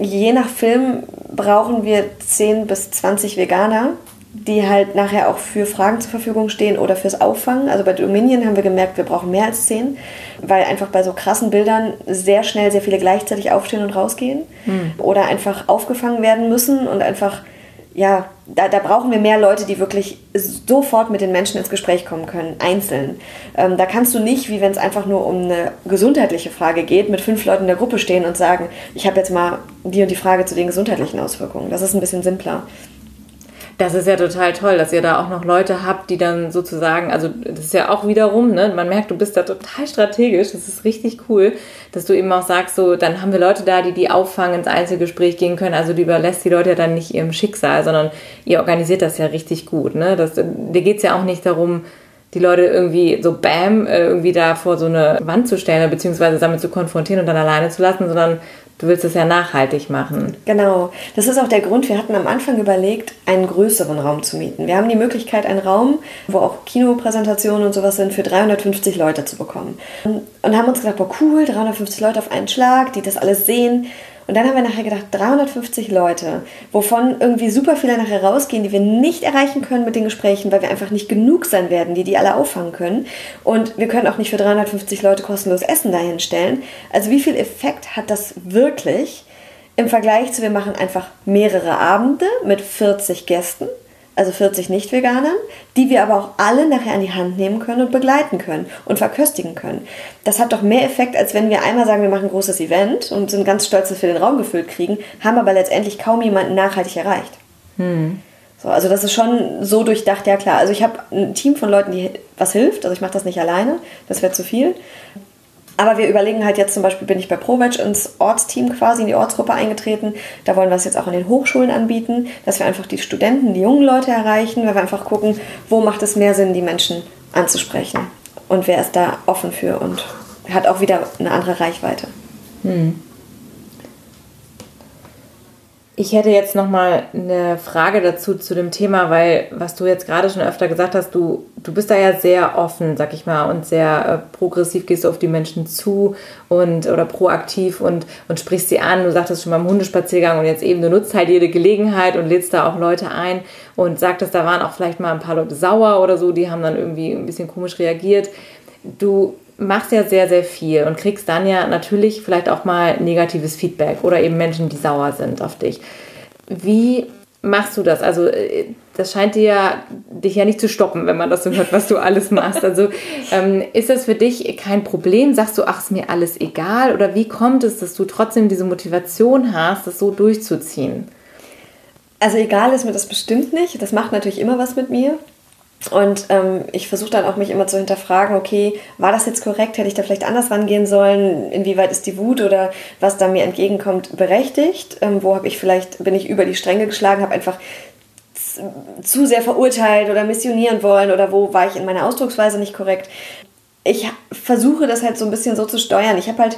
S3: Je nach Film brauchen wir 10 bis 20 Veganer, die halt nachher auch für Fragen zur Verfügung stehen oder fürs Auffangen. Also bei Dominion haben wir gemerkt, wir brauchen mehr als 10, weil einfach bei so krassen Bildern sehr schnell sehr viele gleichzeitig aufstehen und rausgehen hm. oder einfach aufgefangen werden müssen und einfach ja, da, da brauchen wir mehr Leute, die wirklich sofort mit den Menschen ins Gespräch kommen können, einzeln. Ähm, da kannst du nicht, wie wenn es einfach nur um eine gesundheitliche Frage geht, mit fünf Leuten in der Gruppe stehen und sagen, ich habe jetzt mal die und die Frage zu den gesundheitlichen Auswirkungen. Das ist ein bisschen simpler.
S1: Das ist ja total toll, dass ihr da auch noch Leute habt, die dann sozusagen, also das ist ja auch wiederum, ne, man merkt, du bist da total strategisch, das ist richtig cool, dass du eben auch sagst, so, dann haben wir Leute da, die die auffangen, ins Einzelgespräch gehen können, also du überlässt die Leute ja dann nicht ihrem Schicksal, sondern ihr organisiert das ja richtig gut, ne, das, dir geht's ja auch nicht darum, die Leute irgendwie so bam, äh, irgendwie da vor so eine Wand zu stellen, beziehungsweise damit zu konfrontieren und dann alleine zu lassen, sondern Du willst es ja nachhaltig machen.
S3: Genau. Das ist auch der Grund. Wir hatten am Anfang überlegt, einen größeren Raum zu mieten. Wir haben die Möglichkeit, einen Raum, wo auch Kinopräsentationen und sowas sind, für 350 Leute zu bekommen. Und haben uns gedacht, boah, cool, 350 Leute auf einen Schlag, die das alles sehen. Und dann haben wir nachher gedacht, 350 Leute, wovon irgendwie super viele nachher rausgehen, die wir nicht erreichen können mit den Gesprächen, weil wir einfach nicht genug sein werden, die die alle auffangen können. Und wir können auch nicht für 350 Leute kostenlos Essen dahinstellen. Also wie viel Effekt hat das wirklich im Vergleich zu, wir machen einfach mehrere Abende mit 40 Gästen also 40 Nicht-Veganern, die wir aber auch alle nachher an die Hand nehmen können und begleiten können und verköstigen können. Das hat doch mehr Effekt, als wenn wir einmal sagen, wir machen ein großes Event und sind ganz stolz, dass wir den Raum gefüllt kriegen, haben aber letztendlich kaum jemanden nachhaltig erreicht. Hm. So, also das ist schon so durchdacht, ja klar. Also ich habe ein Team von Leuten, die was hilft. Also ich mache das nicht alleine, das wäre zu viel. Aber wir überlegen halt jetzt zum Beispiel, bin ich bei ProVeg ins Ortsteam quasi, in die Ortsgruppe eingetreten. Da wollen wir es jetzt auch in den Hochschulen anbieten, dass wir einfach die Studenten, die jungen Leute erreichen, weil wir einfach gucken, wo macht es mehr Sinn, die Menschen anzusprechen. Und wer ist da offen für und hat auch wieder eine andere Reichweite. Hm.
S1: Ich hätte jetzt noch mal eine Frage dazu zu dem Thema, weil was du jetzt gerade schon öfter gesagt hast, du, du bist da ja sehr offen, sag ich mal, und sehr äh, progressiv gehst du auf die Menschen zu und oder proaktiv und, und sprichst sie an. Du sagtest schon beim Hundespaziergang und jetzt eben, du nutzt halt jede Gelegenheit und lädst da auch Leute ein und sagtest, da waren auch vielleicht mal ein paar Leute sauer oder so, die haben dann irgendwie ein bisschen komisch reagiert. Du machst ja sehr, sehr viel und kriegst dann ja natürlich vielleicht auch mal negatives Feedback oder eben Menschen, die sauer sind auf dich. Wie machst du das? Also äh, das scheint dir ja, dich ja nicht zu stoppen, wenn man das so hört, was du alles machst. Also ähm, ist das für dich kein Problem? Sagst du, ach, ist mir alles egal? Oder wie kommt es, dass du trotzdem diese Motivation hast, das so durchzuziehen?
S3: Also egal ist mir das bestimmt nicht. Das macht natürlich immer was mit mir. Und ähm, ich versuche dann auch mich immer zu hinterfragen, okay, war das jetzt korrekt? Hätte ich da vielleicht anders rangehen sollen? Inwieweit ist die Wut oder was da mir entgegenkommt berechtigt? Ähm, wo habe ich vielleicht, bin ich über die Stränge geschlagen, habe einfach zu sehr verurteilt oder missionieren wollen oder wo war ich in meiner Ausdrucksweise nicht korrekt? Ich versuche das halt so ein bisschen so zu steuern. Ich habe halt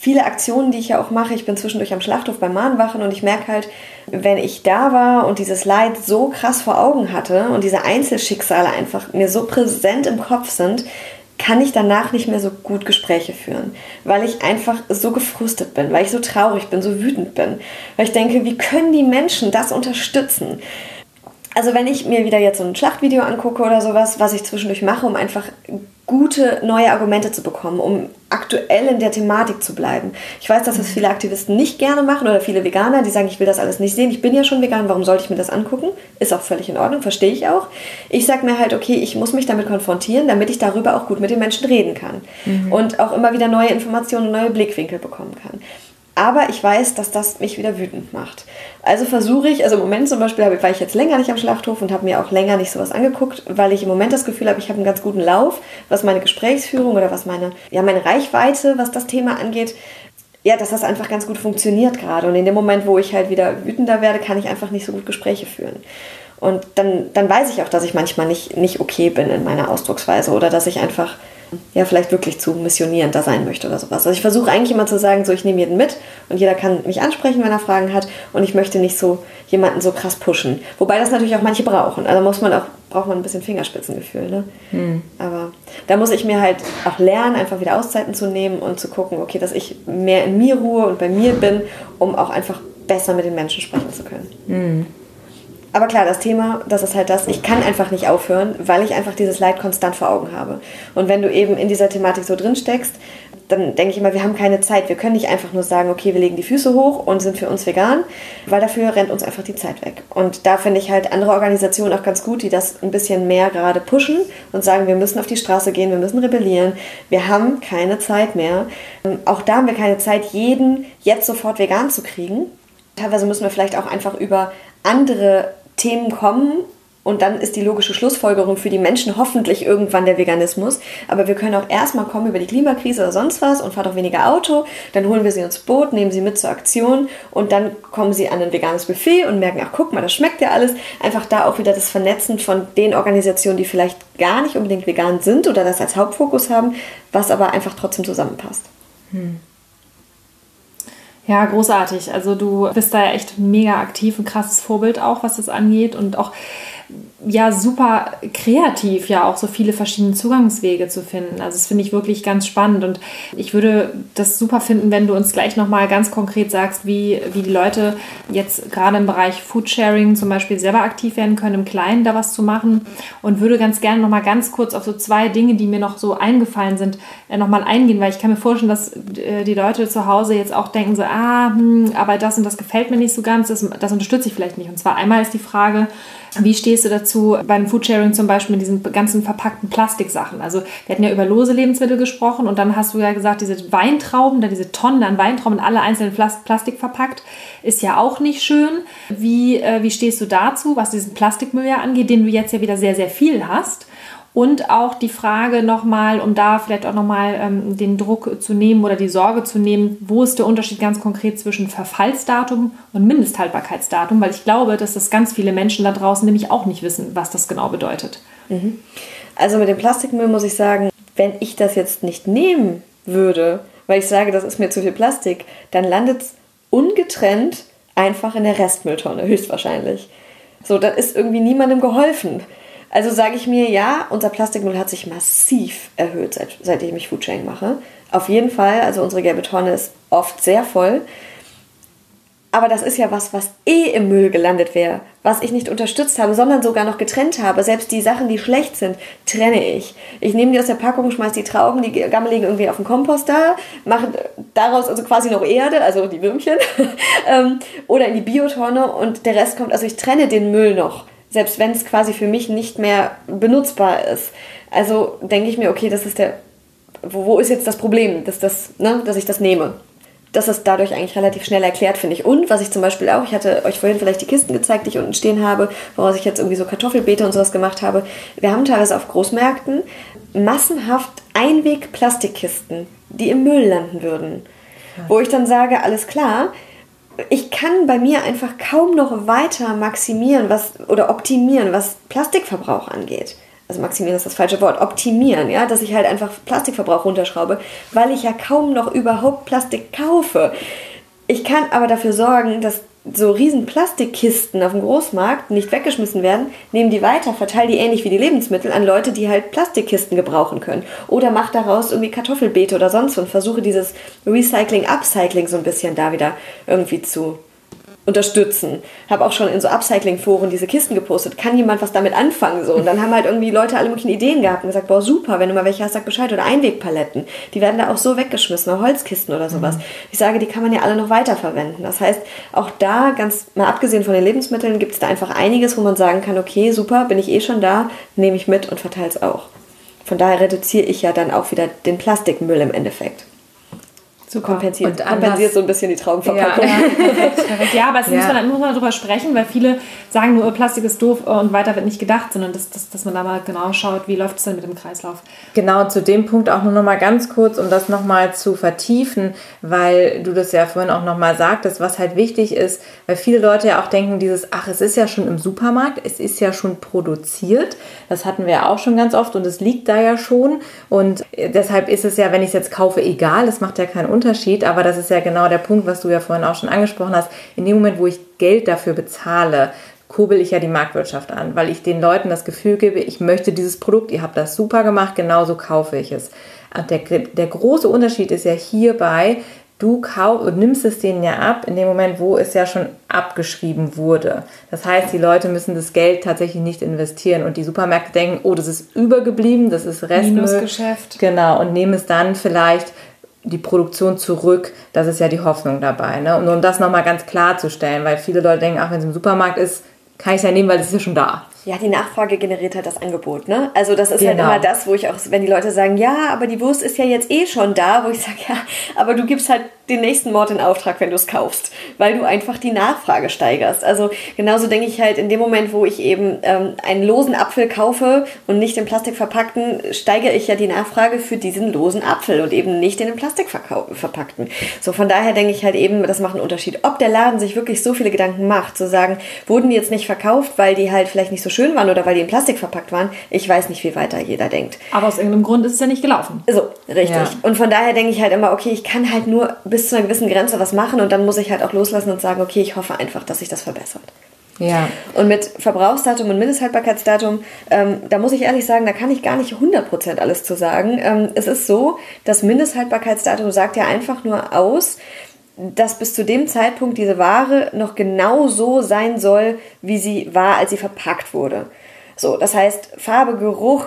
S3: viele Aktionen, die ich ja auch mache. Ich bin zwischendurch am Schlachthof beim Mahnwachen und ich merke halt, wenn ich da war und dieses Leid so krass vor Augen hatte und diese Einzelschicksale einfach mir so präsent im Kopf sind, kann ich danach nicht mehr so gut Gespräche führen, weil ich einfach so gefrustet bin, weil ich so traurig bin, so wütend bin, weil ich denke, wie können die Menschen das unterstützen? Also wenn ich mir wieder jetzt so ein Schlachtvideo angucke oder sowas, was ich zwischendurch mache, um einfach gute neue Argumente zu bekommen, um aktuell in der Thematik zu bleiben. Ich weiß, dass das viele Aktivisten nicht gerne machen oder viele Veganer, die sagen, ich will das alles nicht sehen. Ich bin ja schon vegan, warum sollte ich mir das angucken? Ist auch völlig in Ordnung, verstehe ich auch. Ich sage mir halt, okay, ich muss mich damit konfrontieren, damit ich darüber auch gut mit den Menschen reden kann mhm. und auch immer wieder neue Informationen und neue Blickwinkel bekommen kann. Aber ich weiß, dass das mich wieder wütend macht. Also versuche ich, also im Moment zum Beispiel war ich jetzt länger nicht am Schlachthof und habe mir auch länger nicht sowas angeguckt, weil ich im Moment das Gefühl habe, ich habe einen ganz guten Lauf, was meine Gesprächsführung oder was meine, ja, meine Reichweite, was das Thema angeht, ja, dass das einfach ganz gut funktioniert gerade. Und in dem Moment, wo ich halt wieder wütender werde, kann ich einfach nicht so gut Gespräche führen. Und dann, dann weiß ich auch, dass ich manchmal nicht, nicht okay bin in meiner Ausdrucksweise oder dass ich einfach ja, vielleicht wirklich zu missionierend da sein möchte oder sowas. Also ich versuche eigentlich immer zu sagen, so ich nehme jeden mit und jeder kann mich ansprechen, wenn er Fragen hat und ich möchte nicht so jemanden so krass pushen. Wobei das natürlich auch manche brauchen. Also muss man auch, braucht man ein bisschen Fingerspitzengefühl, ne? Hm. Aber da muss ich mir halt auch lernen, einfach wieder Auszeiten zu nehmen und zu gucken, okay, dass ich mehr in mir ruhe und bei mir bin, um auch einfach besser mit den Menschen sprechen zu können. Hm. Aber klar, das Thema, das ist halt das, ich kann einfach nicht aufhören, weil ich einfach dieses Leid konstant vor Augen habe. Und wenn du eben in dieser Thematik so drin steckst, dann denke ich immer, wir haben keine Zeit. Wir können nicht einfach nur sagen, okay, wir legen die Füße hoch und sind für uns vegan, weil dafür rennt uns einfach die Zeit weg. Und da finde ich halt andere Organisationen auch ganz gut, die das ein bisschen mehr gerade pushen und sagen, wir müssen auf die Straße gehen, wir müssen rebellieren. Wir haben keine Zeit mehr. Auch da haben wir keine Zeit, jeden jetzt sofort vegan zu kriegen. Teilweise müssen wir vielleicht auch einfach über andere Themen kommen und dann ist die logische Schlussfolgerung für die Menschen hoffentlich irgendwann der Veganismus. Aber wir können auch erstmal kommen über die Klimakrise oder sonst was und fahren auch weniger Auto. Dann holen wir sie ins Boot, nehmen sie mit zur Aktion und dann kommen sie an ein veganes Buffet und merken, ach guck mal, das schmeckt ja alles. Einfach da auch wieder das Vernetzen von den Organisationen, die vielleicht gar nicht unbedingt vegan sind oder das als Hauptfokus haben, was aber einfach trotzdem zusammenpasst. Hm.
S2: Ja, großartig. Also du bist da echt mega aktiv, ein krasses Vorbild auch, was das angeht und auch ja super kreativ, ja auch so viele verschiedene Zugangswege zu finden. Also das finde ich wirklich ganz spannend und ich würde das super finden, wenn du uns gleich nochmal ganz konkret sagst, wie, wie die Leute jetzt gerade im Bereich Foodsharing zum Beispiel selber aktiv werden können, im Kleinen da was zu machen und würde ganz gerne nochmal ganz kurz auf so zwei Dinge, die mir noch so eingefallen sind, äh, nochmal eingehen, weil ich kann mir vorstellen, dass äh, die Leute zu Hause jetzt auch denken so, ah, hm, aber das und das gefällt mir nicht so ganz, das, das unterstütze ich vielleicht nicht. Und zwar einmal ist die Frage, wie stehst du dazu beim Foodsharing zum Beispiel mit diesen ganzen verpackten Plastiksachen? Also wir hatten ja über lose Lebensmittel gesprochen und dann hast du ja gesagt, diese Weintrauben, da diese Tonnen an Weintrauben in alle einzelnen Plastik verpackt, ist ja auch nicht schön. Wie, äh, wie stehst du dazu, was diesen Plastikmüll ja angeht, den du jetzt ja wieder sehr, sehr viel hast? Und auch die Frage nochmal, um da vielleicht auch nochmal ähm, den Druck zu nehmen oder die Sorge zu nehmen, wo ist der Unterschied ganz konkret zwischen Verfallsdatum und Mindesthaltbarkeitsdatum? Weil ich glaube, dass das ganz viele Menschen da draußen nämlich auch nicht wissen, was das genau bedeutet.
S3: Mhm. Also mit dem Plastikmüll muss ich sagen, wenn ich das jetzt nicht nehmen würde, weil ich sage, das ist mir zu viel Plastik, dann landet es ungetrennt einfach in der Restmülltonne, höchstwahrscheinlich. So, dann ist irgendwie niemandem geholfen. Also sage ich mir, ja, unser Plastikmüll hat sich massiv erhöht, seit, seitdem ich Foodsharing mache. Auf jeden Fall, also unsere gelbe Tonne ist oft sehr voll. Aber das ist ja was, was eh im Müll gelandet wäre, was ich nicht unterstützt habe, sondern sogar noch getrennt habe. Selbst die Sachen, die schlecht sind, trenne ich. Ich nehme die aus der Packung, schmeiße die Trauben, die gammeligen irgendwie auf den Komposter, mache daraus also quasi noch Erde, also die Würmchen, <laughs> ähm, oder in die Biotonne und der Rest kommt, also ich trenne den Müll noch selbst wenn es quasi für mich nicht mehr benutzbar ist. Also denke ich mir, okay, das ist der, wo, wo ist jetzt das Problem, dass, das, ne, dass ich das nehme? Das ist dadurch eigentlich relativ schnell erklärt, finde ich. Und was ich zum Beispiel auch, ich hatte euch vorhin vielleicht die Kisten gezeigt, die ich unten stehen habe, woraus ich jetzt irgendwie so Kartoffelbeete und sowas gemacht habe. Wir haben teilweise auf Großmärkten massenhaft Einweg-Plastikkisten, die im Müll landen würden. Wo ich dann sage, alles klar, ich kann bei mir einfach kaum noch weiter maximieren was, oder optimieren, was Plastikverbrauch angeht. Also maximieren ist das falsche Wort, optimieren, ja, dass ich halt einfach Plastikverbrauch runterschraube, weil ich ja kaum noch überhaupt Plastik kaufe. Ich kann aber dafür sorgen, dass so riesen Plastikkisten auf dem Großmarkt nicht weggeschmissen werden, nehmen die weiter, verteile die ähnlich wie die Lebensmittel an Leute, die halt Plastikkisten gebrauchen können. Oder mach daraus irgendwie Kartoffelbeete oder sonst und versuche dieses Recycling, Upcycling so ein bisschen da wieder irgendwie zu unterstützen. Habe auch schon in so Upcycling-Foren diese Kisten gepostet. Kann jemand was damit anfangen? So. Und dann haben halt irgendwie Leute alle möglichen Ideen gehabt und gesagt, boah, super, wenn du mal welche hast, sag Bescheid. Oder Einwegpaletten. Die werden da auch so weggeschmissen, oder Holzkisten oder sowas. Mhm. Ich sage, die kann man ja alle noch weiterverwenden. Das heißt, auch da, ganz mal abgesehen von den Lebensmitteln, gibt es da einfach einiges, wo man sagen kann, okay, super, bin ich eh schon da, nehme ich mit und verteile es auch. Von daher reduziere ich ja dann auch wieder den Plastikmüll im Endeffekt zu kompensieren. Und kompensiert so ein bisschen die Traubenverpackung.
S2: Ja, ja. <laughs> ja aber es ja. muss man dann muss man darüber sprechen, weil viele sagen nur, Plastik ist doof und weiter wird nicht gedacht, sondern dass, dass, dass man da mal genau schaut, wie läuft es denn mit dem Kreislauf.
S1: Genau, zu dem Punkt auch nur noch mal ganz kurz, um das noch mal zu vertiefen, weil du das ja vorhin auch noch mal sagtest, was halt wichtig ist, weil viele Leute ja auch denken, dieses, ach, es ist ja schon im Supermarkt, es ist ja schon produziert, das hatten wir ja auch schon ganz oft und es liegt da ja schon und deshalb ist es ja, wenn ich es jetzt kaufe, egal, es macht ja keinen Unterschied Unterschied, aber das ist ja genau der Punkt, was du ja vorhin auch schon angesprochen hast. In dem Moment, wo ich Geld dafür bezahle, kurbel ich ja die Marktwirtschaft an, weil ich den Leuten das Gefühl gebe, ich möchte dieses Produkt, ihr habt das super gemacht, genauso kaufe ich es. Der, der große Unterschied ist ja hierbei, du kauf, nimmst es denen ja ab in dem Moment, wo es ja schon abgeschrieben wurde. Das heißt, die Leute müssen das Geld tatsächlich nicht investieren und die Supermärkte denken, oh, das ist übergeblieben, das ist Restmüll. Minusgeschäft. Genau, und nehmen es dann vielleicht die Produktion zurück. Das ist ja die Hoffnung dabei. Ne? Und um das nochmal ganz klarzustellen, weil viele Leute denken, ach, wenn es im Supermarkt ist, kann ich es ja nehmen, weil es ist ja schon da.
S3: Ja, die Nachfrage generiert halt das Angebot, ne? Also das ist halt genau. halt immer das, wo ich auch, wenn die Leute sagen, ja, aber die Wurst ist ja jetzt eh schon da, wo ich sage, ja, aber du gibst halt den nächsten Mord in Auftrag, wenn du es kaufst, weil du einfach die Nachfrage steigerst. Also genauso denke ich halt in dem Moment, wo ich eben ähm, einen losen Apfel kaufe und nicht in Plastik verpackten, steigere ich ja die Nachfrage für diesen losen Apfel und eben nicht in den Plastik verpackten. So von daher denke ich halt eben, das macht einen Unterschied. Ob der Laden sich wirklich so viele Gedanken macht, zu sagen, wurden die jetzt nicht verkauft, weil die halt vielleicht nicht so schön waren oder weil die in Plastik verpackt waren, ich weiß nicht, wie weiter jeder denkt.
S2: Aber aus irgendeinem Grund ist es ja nicht gelaufen.
S3: So, Richtig.
S1: Ja.
S3: Und von daher denke ich halt immer, okay, ich kann halt nur bis zu einer gewissen Grenze was machen und dann muss ich halt auch loslassen und sagen, okay, ich hoffe einfach, dass sich das verbessert.
S1: Ja.
S3: Und mit Verbrauchsdatum und Mindesthaltbarkeitsdatum, ähm, da muss ich ehrlich sagen, da kann ich gar nicht 100% alles zu sagen. Ähm, es ist so, das Mindesthaltbarkeitsdatum sagt ja einfach nur aus, dass bis zu dem Zeitpunkt diese Ware noch genau so sein soll, wie sie war, als sie verpackt wurde. So, das heißt, Farbe, Geruch,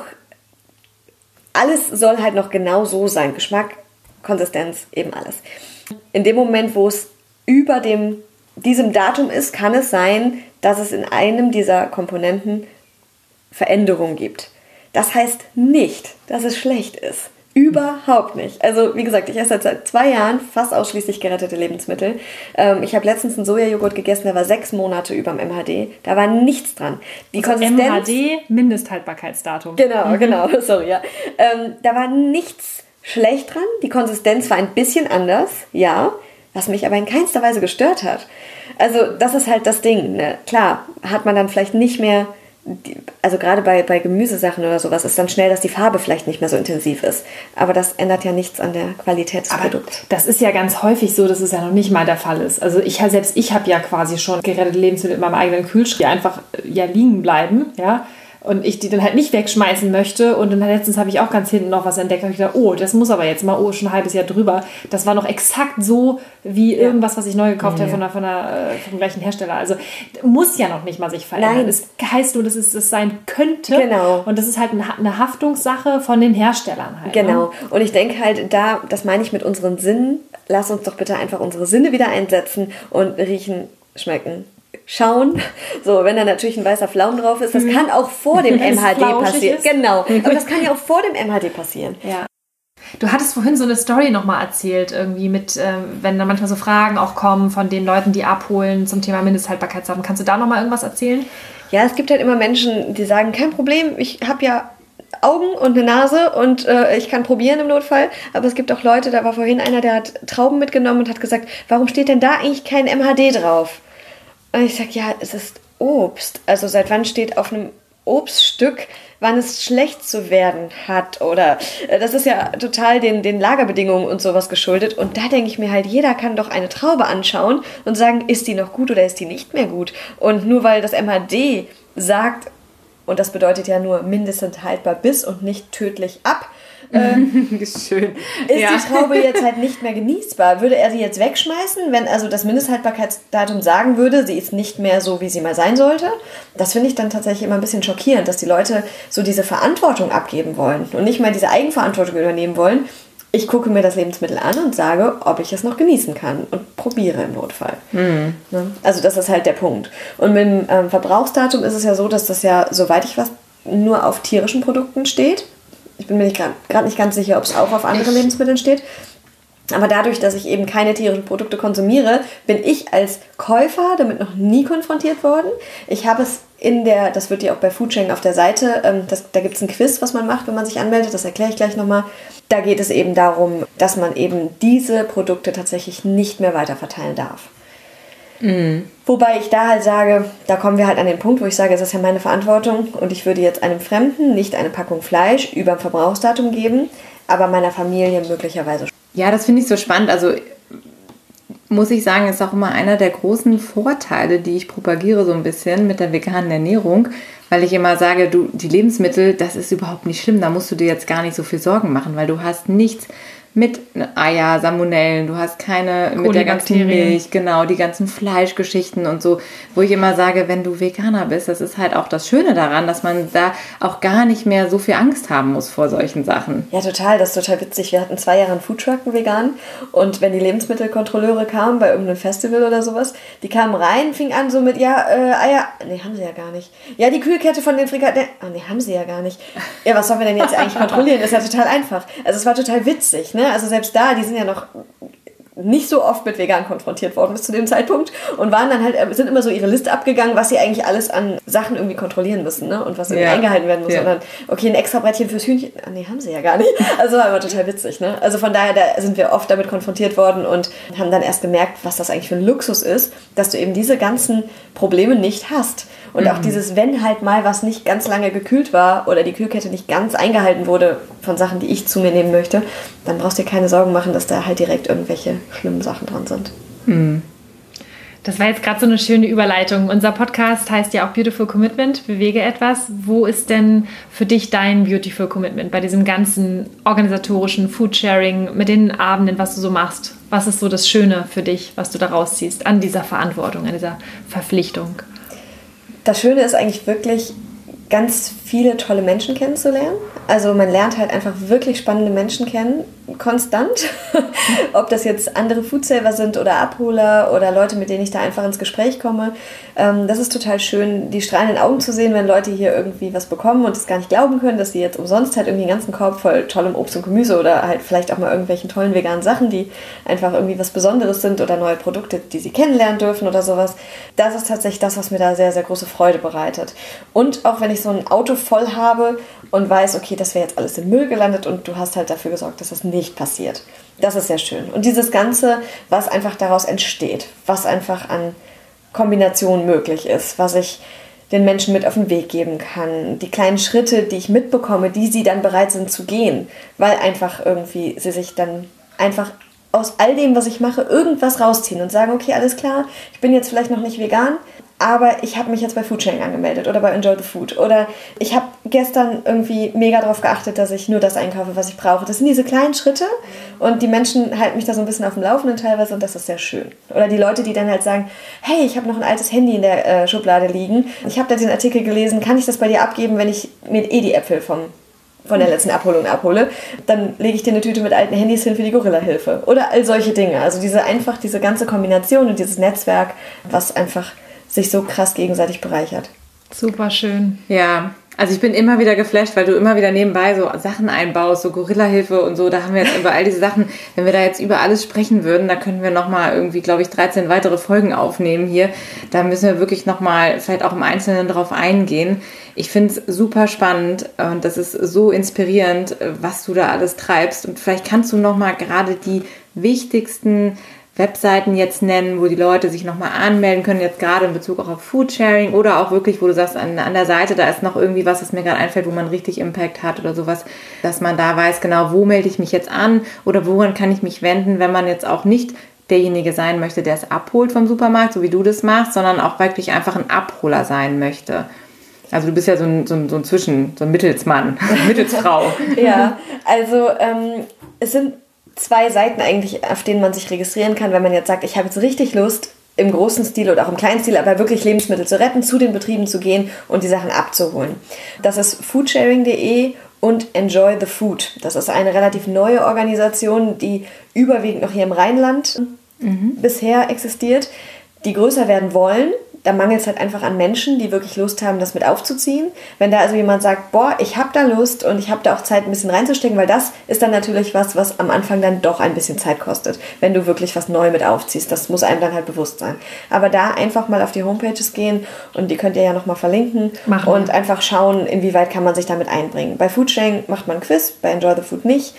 S3: alles soll halt noch genau so sein. Geschmack, Konsistenz, eben alles. In dem Moment, wo es über dem, diesem Datum ist, kann es sein, dass es in einem dieser Komponenten Veränderungen gibt. Das heißt nicht, dass es schlecht ist. Überhaupt nicht. Also, wie gesagt, ich esse seit zwei Jahren fast ausschließlich gerettete Lebensmittel. Ähm, ich habe letztens einen Sojajoghurt gegessen, der war sechs Monate über dem MHD. Da war nichts dran. Die Konsistenz.
S2: MHD, Mindesthaltbarkeitsdatum.
S3: Genau, genau, <laughs> sorry, ja. Ähm, da war nichts schlecht dran. Die Konsistenz war ein bisschen anders, ja, was mich aber in keinster Weise gestört hat. Also, das ist halt das Ding. Ne? Klar, hat man dann vielleicht nicht mehr, also gerade bei, bei Gemüsesachen oder sowas, ist dann schnell, dass die Farbe vielleicht nicht mehr so intensiv ist. Aber das ändert ja nichts an der Qualität des
S2: Aber
S3: Produkts.
S2: das ist ja ganz häufig so, dass es ja noch nicht mal der Fall ist. Also ich selbst ich habe ja quasi schon gerettete Lebensmittel in meinem eigenen Kühlschrank, die einfach äh, ja liegen bleiben, ja. Und ich die dann halt nicht wegschmeißen möchte. Und dann letztens habe ich auch ganz hinten noch was entdeckt. Da habe ich gedacht, oh, das muss aber jetzt mal, oh, schon ein halbes Jahr drüber. Das war noch exakt so wie irgendwas, was ich neu gekauft habe von, der, von der, äh, vom gleichen Hersteller. Also muss ja noch nicht mal sich verändern.
S3: Nein.
S2: Es heißt nur, dass es das sein könnte.
S3: Genau.
S2: Und das ist halt eine Haftungssache von den Herstellern halt. Ne?
S3: Genau. Und ich denke halt, da, das meine ich mit unseren Sinnen, lass uns doch bitte einfach unsere Sinne wieder einsetzen und riechen, schmecken. Schauen. So, wenn da natürlich ein weißer Flaum drauf ist, das kann auch vor dem <laughs> MHD passieren.
S2: ist.
S3: Genau. <laughs> Aber das kann ja auch vor dem MHD passieren.
S2: Ja. Du hattest vorhin so eine Story nochmal erzählt, irgendwie mit, ähm, wenn da manchmal so Fragen auch kommen von den Leuten, die abholen zum Thema Mindesthaltbarkeitsdatum. Kannst du da nochmal irgendwas erzählen?
S3: Ja, es gibt halt immer Menschen, die sagen, kein Problem, ich habe ja Augen und eine Nase und äh, ich kann probieren im Notfall. Aber es gibt auch Leute, da war vorhin einer, der hat Trauben mitgenommen und hat gesagt, warum steht denn da eigentlich kein MHD drauf? Und ich sage, ja, es ist Obst. Also seit wann steht auf einem Obststück, wann es schlecht zu werden hat? Oder äh, das ist ja total den, den Lagerbedingungen und sowas geschuldet. Und da denke ich mir halt, jeder kann doch eine Traube anschauen und sagen, ist die noch gut oder ist die nicht mehr gut? Und nur weil das MHD sagt, und das bedeutet ja nur mindestens haltbar bis und nicht tödlich ab, <laughs> äh,
S2: Schön.
S3: ist die Traube jetzt halt nicht mehr genießbar. Würde er sie jetzt wegschmeißen, wenn also das Mindesthaltbarkeitsdatum sagen würde, sie ist nicht mehr so, wie sie mal sein sollte? Das finde ich dann tatsächlich immer ein bisschen schockierend, dass die Leute so diese Verantwortung abgeben wollen und nicht mal diese Eigenverantwortung übernehmen wollen. Ich gucke mir das Lebensmittel an und sage, ob ich es noch genießen kann und probiere im Notfall. Ne? Also das ist halt der Punkt. Und mit dem ähm, Verbrauchsdatum ist es ja so, dass das ja, soweit ich weiß, nur auf tierischen Produkten steht. Ich bin mir nicht gerade nicht ganz sicher, ob es auch auf anderen Lebensmitteln steht. Aber dadurch, dass ich eben keine tierischen Produkte konsumiere, bin ich als Käufer damit noch nie konfrontiert worden. Ich habe es in der, das wird ja auch bei Foodsharing auf der Seite, ähm, das, da gibt es ein Quiz, was man macht, wenn man sich anmeldet, das erkläre ich gleich nochmal. Da geht es eben darum, dass man eben diese Produkte tatsächlich nicht mehr weiter verteilen darf. Wobei ich da halt sage, da kommen wir halt an den Punkt, wo ich sage, es ist ja meine Verantwortung und ich würde jetzt einem Fremden nicht eine Packung Fleisch über Verbrauchsdatum geben, aber meiner Familie möglicherweise.
S1: Ja, das finde ich so spannend. Also muss ich sagen, ist auch immer einer der großen Vorteile, die ich propagiere so ein bisschen mit der veganen Ernährung, weil ich immer sage, du die Lebensmittel, das ist überhaupt nicht schlimm, da musst du dir jetzt gar nicht so viel Sorgen machen, weil du hast nichts mit Eier, Salmonellen, du hast keine mit der ganzen. Milch, genau, die ganzen Fleischgeschichten und so, wo ich immer sage, wenn du Veganer bist, das ist halt auch das Schöne daran, dass man da auch gar nicht mehr so viel Angst haben muss vor solchen Sachen.
S3: Ja, total, das ist total witzig. Wir hatten zwei Jahre einen Foodtruck, einen vegan. Und wenn die Lebensmittelkontrolleure kamen bei irgendeinem Festival oder sowas, die kamen rein, fingen an so mit, ja, äh, Eier, nee, haben sie ja gar nicht. Ja, die Kühlkette von den Frikadellen, ah, nee, haben sie ja gar nicht. Ja, was sollen wir denn jetzt eigentlich <laughs> kontrollieren? Ist ja total einfach. Also es war total witzig, ne? Also selbst da, die sind ja noch nicht so oft mit vegan konfrontiert worden bis zu dem Zeitpunkt und waren dann halt, sind immer so ihre Liste abgegangen, was sie eigentlich alles an Sachen irgendwie kontrollieren müssen, ne? Und was irgendwie
S1: Ja.
S3: eingehalten werden muss.
S1: Ja.
S3: Und dann, okay, ein extra Brettchen fürs Hühnchen. Ah, nee, haben sie ja gar nicht. <laughs> Also war immer total witzig, ne? Also von daher, da sind wir oft damit konfrontiert worden und haben dann erst gemerkt, was das eigentlich für ein Luxus ist, dass du eben diese ganzen Probleme nicht hast. Und auch dieses, wenn halt mal was nicht ganz lange gekühlt war oder die Kühlkette nicht ganz eingehalten wurde von Sachen, die ich zu mir nehmen möchte, dann brauchst du dir keine Sorgen machen, dass da halt direkt irgendwelche schlimmen Sachen dran sind.
S2: Das war jetzt gerade so eine schöne Überleitung. Unser Podcast heißt ja auch Beautiful Commitment, bewege etwas. Wo ist denn für dich dein Beautiful Commitment bei diesem ganzen organisatorischen Foodsharing, mit den Abenden, was du so machst? Was ist so das Schöne für dich, was du da rausziehst an dieser Verantwortung, an dieser Verpflichtung?
S3: Das Schöne ist eigentlich wirklich, ganz viele tolle Menschen kennenzulernen. Also man lernt halt einfach wirklich spannende Menschen kennen, konstant. <laughs> Ob das jetzt andere Foodsaver sind oder Abholer oder Leute, mit denen ich da einfach ins Gespräch komme. Ähm, das ist total schön, die strahlenden Augen zu sehen, wenn Leute hier irgendwie was bekommen und es gar nicht glauben können, dass sie jetzt umsonst halt irgendwie einen ganzen Korb voll tollem Obst und Gemüse oder halt vielleicht auch mal irgendwelchen tollen veganen Sachen, die einfach irgendwie was Besonderes sind oder neue Produkte, die sie kennenlernen dürfen oder sowas. Das ist tatsächlich das, was mir da sehr, sehr große Freude bereitet. Und auch wenn ich so ein Auto voll habe und weiß, okay, das wäre jetzt alles im Müll gelandet und du hast halt dafür gesorgt, dass das nicht passiert. Das ist sehr schön. Und dieses Ganze, was einfach daraus entsteht, was einfach an Kombinationen möglich ist, was ich den Menschen mit auf den Weg geben kann, die kleinen Schritte, die ich mitbekomme, die sie dann bereit sind zu gehen, weil einfach irgendwie sie sich dann einfach aus all dem, was ich mache, irgendwas rausziehen und sagen, okay, alles klar, ich bin jetzt vielleicht noch nicht vegan, aber ich habe mich jetzt bei Foodsharing angemeldet oder bei Enjoy the Food oder ich habe gestern irgendwie mega darauf geachtet, dass ich nur das einkaufe, was ich brauche. Das sind diese kleinen Schritte und die Menschen halten mich da so ein bisschen auf dem Laufenden teilweise und das ist sehr schön. Oder die Leute, die dann halt sagen, hey, ich habe noch ein altes Handy in der äh, Schublade liegen. Ich habe da den Artikel gelesen, kann ich das bei dir abgeben, wenn ich mir eh die Äpfel vom von der letzten Abholung abhole, dann lege ich dir eine Tüte mit alten Handys hin für die Gorilla-Hilfe. Oder all solche Dinge. Also diese einfach, diese ganze Kombination und dieses Netzwerk, was einfach sich so krass gegenseitig bereichert.
S2: Super schön.
S1: Ja, also ich bin immer wieder geflasht, weil du immer wieder nebenbei so Sachen einbaust, so Gorilla-Hilfe und so. Da haben wir jetzt über all diese Sachen, wenn wir da jetzt über alles sprechen würden, da könnten wir nochmal irgendwie, glaube ich, 13 weitere Folgen aufnehmen hier. Da müssen wir wirklich nochmal vielleicht auch im Einzelnen drauf eingehen. Ich finde es super spannend und das ist so inspirierend, was du da alles treibst. Und vielleicht kannst du nochmal gerade die wichtigsten Webseiten jetzt nennen, wo die Leute sich nochmal anmelden können, jetzt gerade in Bezug auch auf Foodsharing oder auch wirklich, wo du sagst, an, an der Seite, da ist noch irgendwie was, was mir gerade einfällt, wo man richtig Impact hat oder sowas, dass man da weiß, genau, wo melde ich mich jetzt an oder woran kann ich mich wenden, wenn man jetzt auch nicht derjenige sein möchte, der es abholt vom Supermarkt, so wie du das machst, sondern auch wirklich einfach ein Abholer sein möchte. Also du bist ja so ein, so ein, so ein Zwischen, so ein Mittelsmann, <laughs> Mittelsfrau.
S3: ja, also ähm, es sind zwei Seiten eigentlich, auf denen man sich registrieren kann, wenn man jetzt sagt, ich habe jetzt richtig Lust, im großen Stil oder auch im kleinen Stil, aber wirklich Lebensmittel zu retten, zu den Betrieben zu gehen und die Sachen abzuholen. Das ist foodsharing.de und Enjoy the Food. Das ist eine relativ neue Organisation, die überwiegend noch hier im Rheinland mhm. bisher existiert, die größer werden wollen da mangelt es halt einfach an Menschen, die wirklich Lust haben, das mit aufzuziehen. Wenn da also jemand sagt, boah, ich habe da Lust und ich habe da auch Zeit, ein bisschen reinzustecken, weil das ist dann natürlich was, was am Anfang dann doch ein bisschen Zeit kostet, wenn du wirklich was neu mit aufziehst. Das muss einem dann halt bewusst sein. Aber da einfach mal auf die Homepages gehen und die könnt ihr ja nochmal verlinken Machen. und einfach schauen, inwieweit kann man sich damit einbringen. Bei Foodsharing macht man Quiz, bei Enjoy the Food nicht.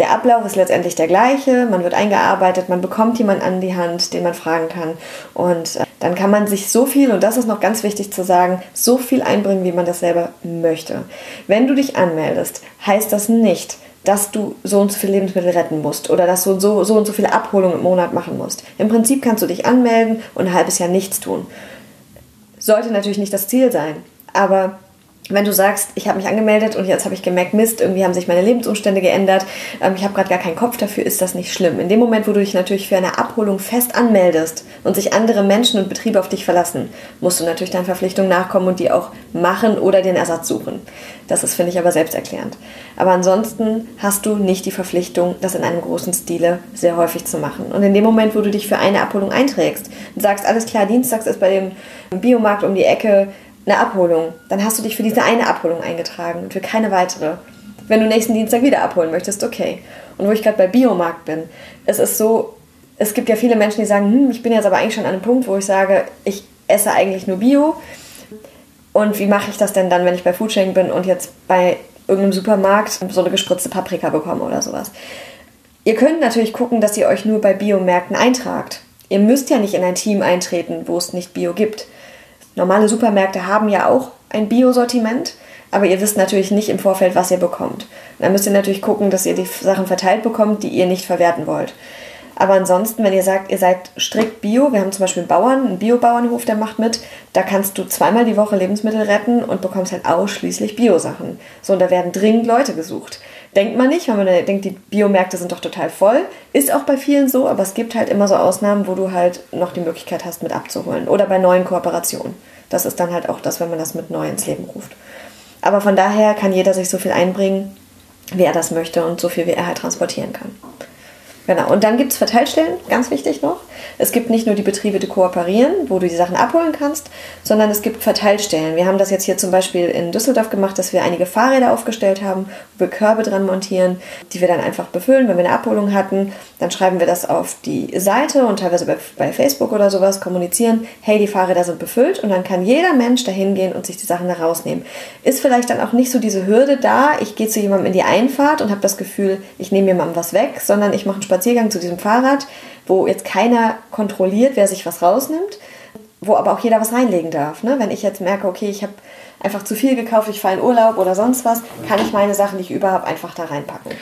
S3: Der Ablauf ist letztendlich der gleiche. Man wird eingearbeitet, man bekommt jemanden an die Hand, den man fragen kann und äh, dann kann man sich so viel, und das ist noch ganz wichtig zu sagen, so viel einbringen, wie man das selber möchte. Wenn du dich anmeldest, heißt das nicht, dass du so und so viele Lebensmittel retten musst oder dass du so, so und so viele Abholungen im Monat machen musst. Im Prinzip kannst du dich anmelden und ein halbes Jahr nichts tun. Sollte natürlich nicht das Ziel sein, aber wenn du sagst, ich habe mich angemeldet und jetzt habe ich gemerkt, Mist, irgendwie haben sich meine Lebensumstände geändert, ähm, ich habe gerade gar keinen Kopf dafür, ist das nicht schlimm. In dem Moment, wo du dich natürlich für eine Abholung fest anmeldest und sich andere Menschen und Betriebe auf dich verlassen, musst du natürlich deinen Verpflichtungen nachkommen und die auch machen oder den Ersatz suchen. Das ist, finde ich, aber selbsterklärend. Aber ansonsten hast du nicht die Verpflichtung, das in einem großen Stile sehr häufig zu machen. Und in dem Moment, wo du dich für eine Abholung einträgst und sagst, alles klar, Dienstags ist bei dem Biomarkt um die Ecke eine Abholung, dann hast du dich für diese eine Abholung eingetragen und für keine weitere. Wenn du nächsten Dienstag wieder abholen möchtest, okay. Und wo ich gerade bei Biomarkt bin, es ist so, es gibt ja viele Menschen, die sagen, hm, ich bin jetzt aber eigentlich schon an einem Punkt, wo ich sage, ich esse eigentlich nur Bio. Und wie mache ich das denn dann, wenn ich bei Foodsharing bin und jetzt bei irgendeinem Supermarkt so eine gespritzte Paprika bekomme oder sowas? Ihr könnt natürlich gucken, dass ihr euch nur bei Biomärkten eintragt. Ihr müsst ja nicht in ein Team eintreten, wo es nicht Bio gibt normale Supermärkte haben ja auch ein Biosortiment, aber ihr wisst natürlich nicht im Vorfeld, was ihr bekommt. Dann müsst ihr natürlich gucken, dass ihr die Sachen verteilt bekommt, die ihr nicht verwerten wollt. Aber ansonsten, wenn ihr sagt, ihr seid strikt Bio, wir haben zum Beispiel einen Bauern, einen Biobauernhof, der macht mit, da kannst du zweimal die Woche Lebensmittel retten und bekommst halt ausschließlich Bio-Sachen. So, und da werden dringend Leute gesucht. Denkt man nicht, weil man denkt, die Biomärkte sind doch total voll. Ist auch bei vielen so, aber es gibt halt immer so Ausnahmen, wo du halt noch die Möglichkeit hast, mit abzuholen. Oder bei neuen Kooperationen. Das ist dann halt auch das, wenn man das mit neu ins Leben ruft. Aber von daher kann jeder sich so viel einbringen, wie er das möchte und so viel, wie er halt transportieren kann. Genau. Und dann gibt es Verteilstellen, ganz wichtig noch. Es gibt nicht nur die Betriebe, die kooperieren, wo du die Sachen abholen kannst, sondern es gibt Verteilstellen. Wir haben das jetzt hier zum Beispiel in Düsseldorf gemacht, dass wir einige Fahrräder aufgestellt haben, wo wir Körbe dran montieren, die wir dann einfach befüllen, wenn wir eine Abholung hatten. Dann schreiben wir das auf die Seite und teilweise bei, bei Facebook oder sowas kommunizieren, hey, die Fahrräder sind befüllt und dann kann jeder Mensch da hingehen und sich die Sachen da rausnehmen. Ist vielleicht dann auch nicht so diese Hürde da, ich gehe zu jemandem in die Einfahrt und habe das Gefühl, ich nehme jemandem was weg, sondern ich mache einen Spaziergang zu diesem Fahrrad, wo jetzt keiner kontrolliert, wer sich was rausnimmt, wo aber auch jeder was reinlegen darf. Ne? Wenn ich jetzt merke, okay, ich habe einfach zu viel gekauft, ich fahre in Urlaub oder sonst was, kann ich meine Sachen, die ich über habe, einfach da reinpacken.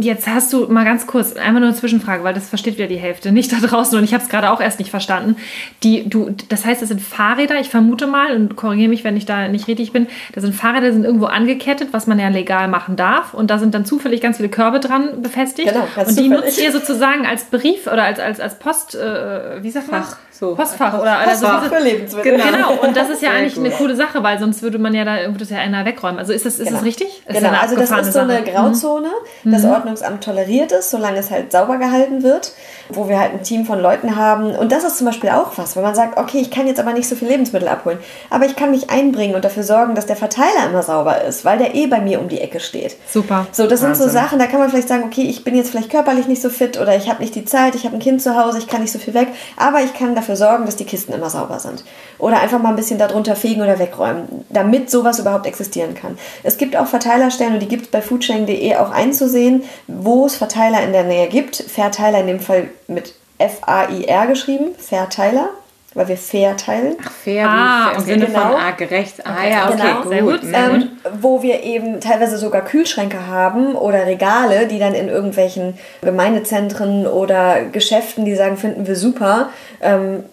S2: Jetzt hast du mal ganz kurz, einmal nur eine Zwischenfrage, weil das versteht wieder die Hälfte nicht da draußen und ich habe es gerade auch erst nicht verstanden. Die, du, das heißt, das sind Fahrräder, ich vermute mal, und korrigiere mich, wenn ich da nicht richtig bin, das sind Fahrräder, die sind irgendwo angekettet, was man ja legal machen darf und da sind dann zufällig ganz viele Körbe dran befestigt. Genau, ganz Und die zufällig. nutzt ihr sozusagen als Brief oder als, als, als Post, äh, wie sagt man? Fach. So. Postfach oder
S3: Postfach also für Lebensmittel.
S2: Genau, und das <laughs> ist ja eigentlich eine coole Sache, weil sonst würde man ja da würde das ja einer wegräumen. Also ist das, ist genau. das richtig?
S3: Ist genau, also das ist so eine Grauzone, mhm. das Ordnungsamt toleriert es, solange es halt sauber gehalten wird, wo wir halt ein Team von Leuten haben. Und das ist zum Beispiel auch was, wenn man sagt, okay, ich kann jetzt aber nicht so viel Lebensmittel abholen, aber ich kann mich einbringen und dafür sorgen, dass der Verteiler immer sauber ist, weil der eh bei mir um die Ecke steht.
S2: Super.
S3: So, das Wahnsinn. sind so Sachen, da kann man vielleicht sagen, okay, ich bin jetzt vielleicht körperlich nicht so fit oder ich habe nicht die Zeit, ich habe ein Kind zu Hause, ich kann nicht so viel weg, aber ich kann dafür sorgen, dass die Kisten Kisten immer sauber sind. Oder einfach mal ein bisschen darunter fegen oder wegräumen, damit sowas überhaupt existieren kann. Es gibt auch Verteilerstellen und die gibt es bei foodsharing.de auch einzusehen, wo es Verteiler in der Nähe gibt. Verteiler in dem Fall mit F-A-I-R geschrieben, Verteiler weil wir fair teilen.
S1: Ach, fair, ah, im Sinne genau. von ah, gerecht. Ah ja, okay, genau.
S3: sehr gut. Sehr ähm, wo wir eben teilweise sogar Kühlschränke haben oder Regale, die dann in irgendwelchen Gemeindezentren oder Geschäften, die sagen, finden wir super, ähm,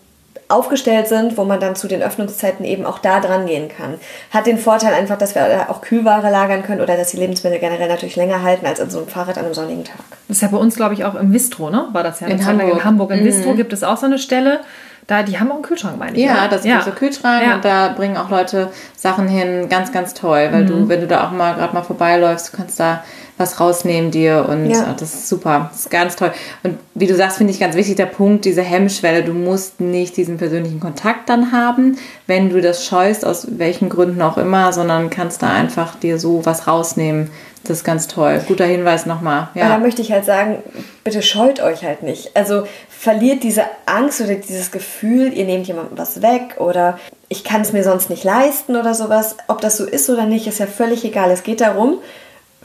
S3: aufgestellt sind, wo man dann zu den Öffnungszeiten eben auch da dran gehen kann. Hat den Vorteil einfach, dass wir auch Kühlware lagern können oder dass die Lebensmittel generell natürlich länger halten als in so einem Fahrrad an einem sonnigen Tag.
S2: Das ist ja bei uns, glaube ich, auch im Vistro, ne? War das ja in Hamburg. In Hamburg im mhm. Vistro gibt es auch so eine Stelle. Da, die haben auch einen Kühlschrank, meine ich.
S1: Ja, oder? das ist ja. so Kühlschrank ja. und da bringen auch Leute Sachen hin. Ganz, ganz toll, weil mhm. du, wenn du da auch mal gerade mal vorbeiläufst, du kannst da was rausnehmen dir und ja. das ist super. Das ist ganz toll. Und wie du sagst, finde ich ganz wichtig der Punkt, diese Hemmschwelle. Du musst nicht diesen persönlichen Kontakt dann haben, wenn du das scheust, aus welchen Gründen auch immer, sondern kannst da einfach dir so was rausnehmen. Das ist ganz toll. Guter Hinweis nochmal.
S3: Ja. Da möchte ich halt sagen, bitte scheut euch halt nicht. Also verliert diese Angst oder dieses Gefühl, ihr nehmt jemandem was weg oder ich kann es mir sonst nicht leisten oder sowas. Ob das so ist oder nicht, ist ja völlig egal. Es geht darum,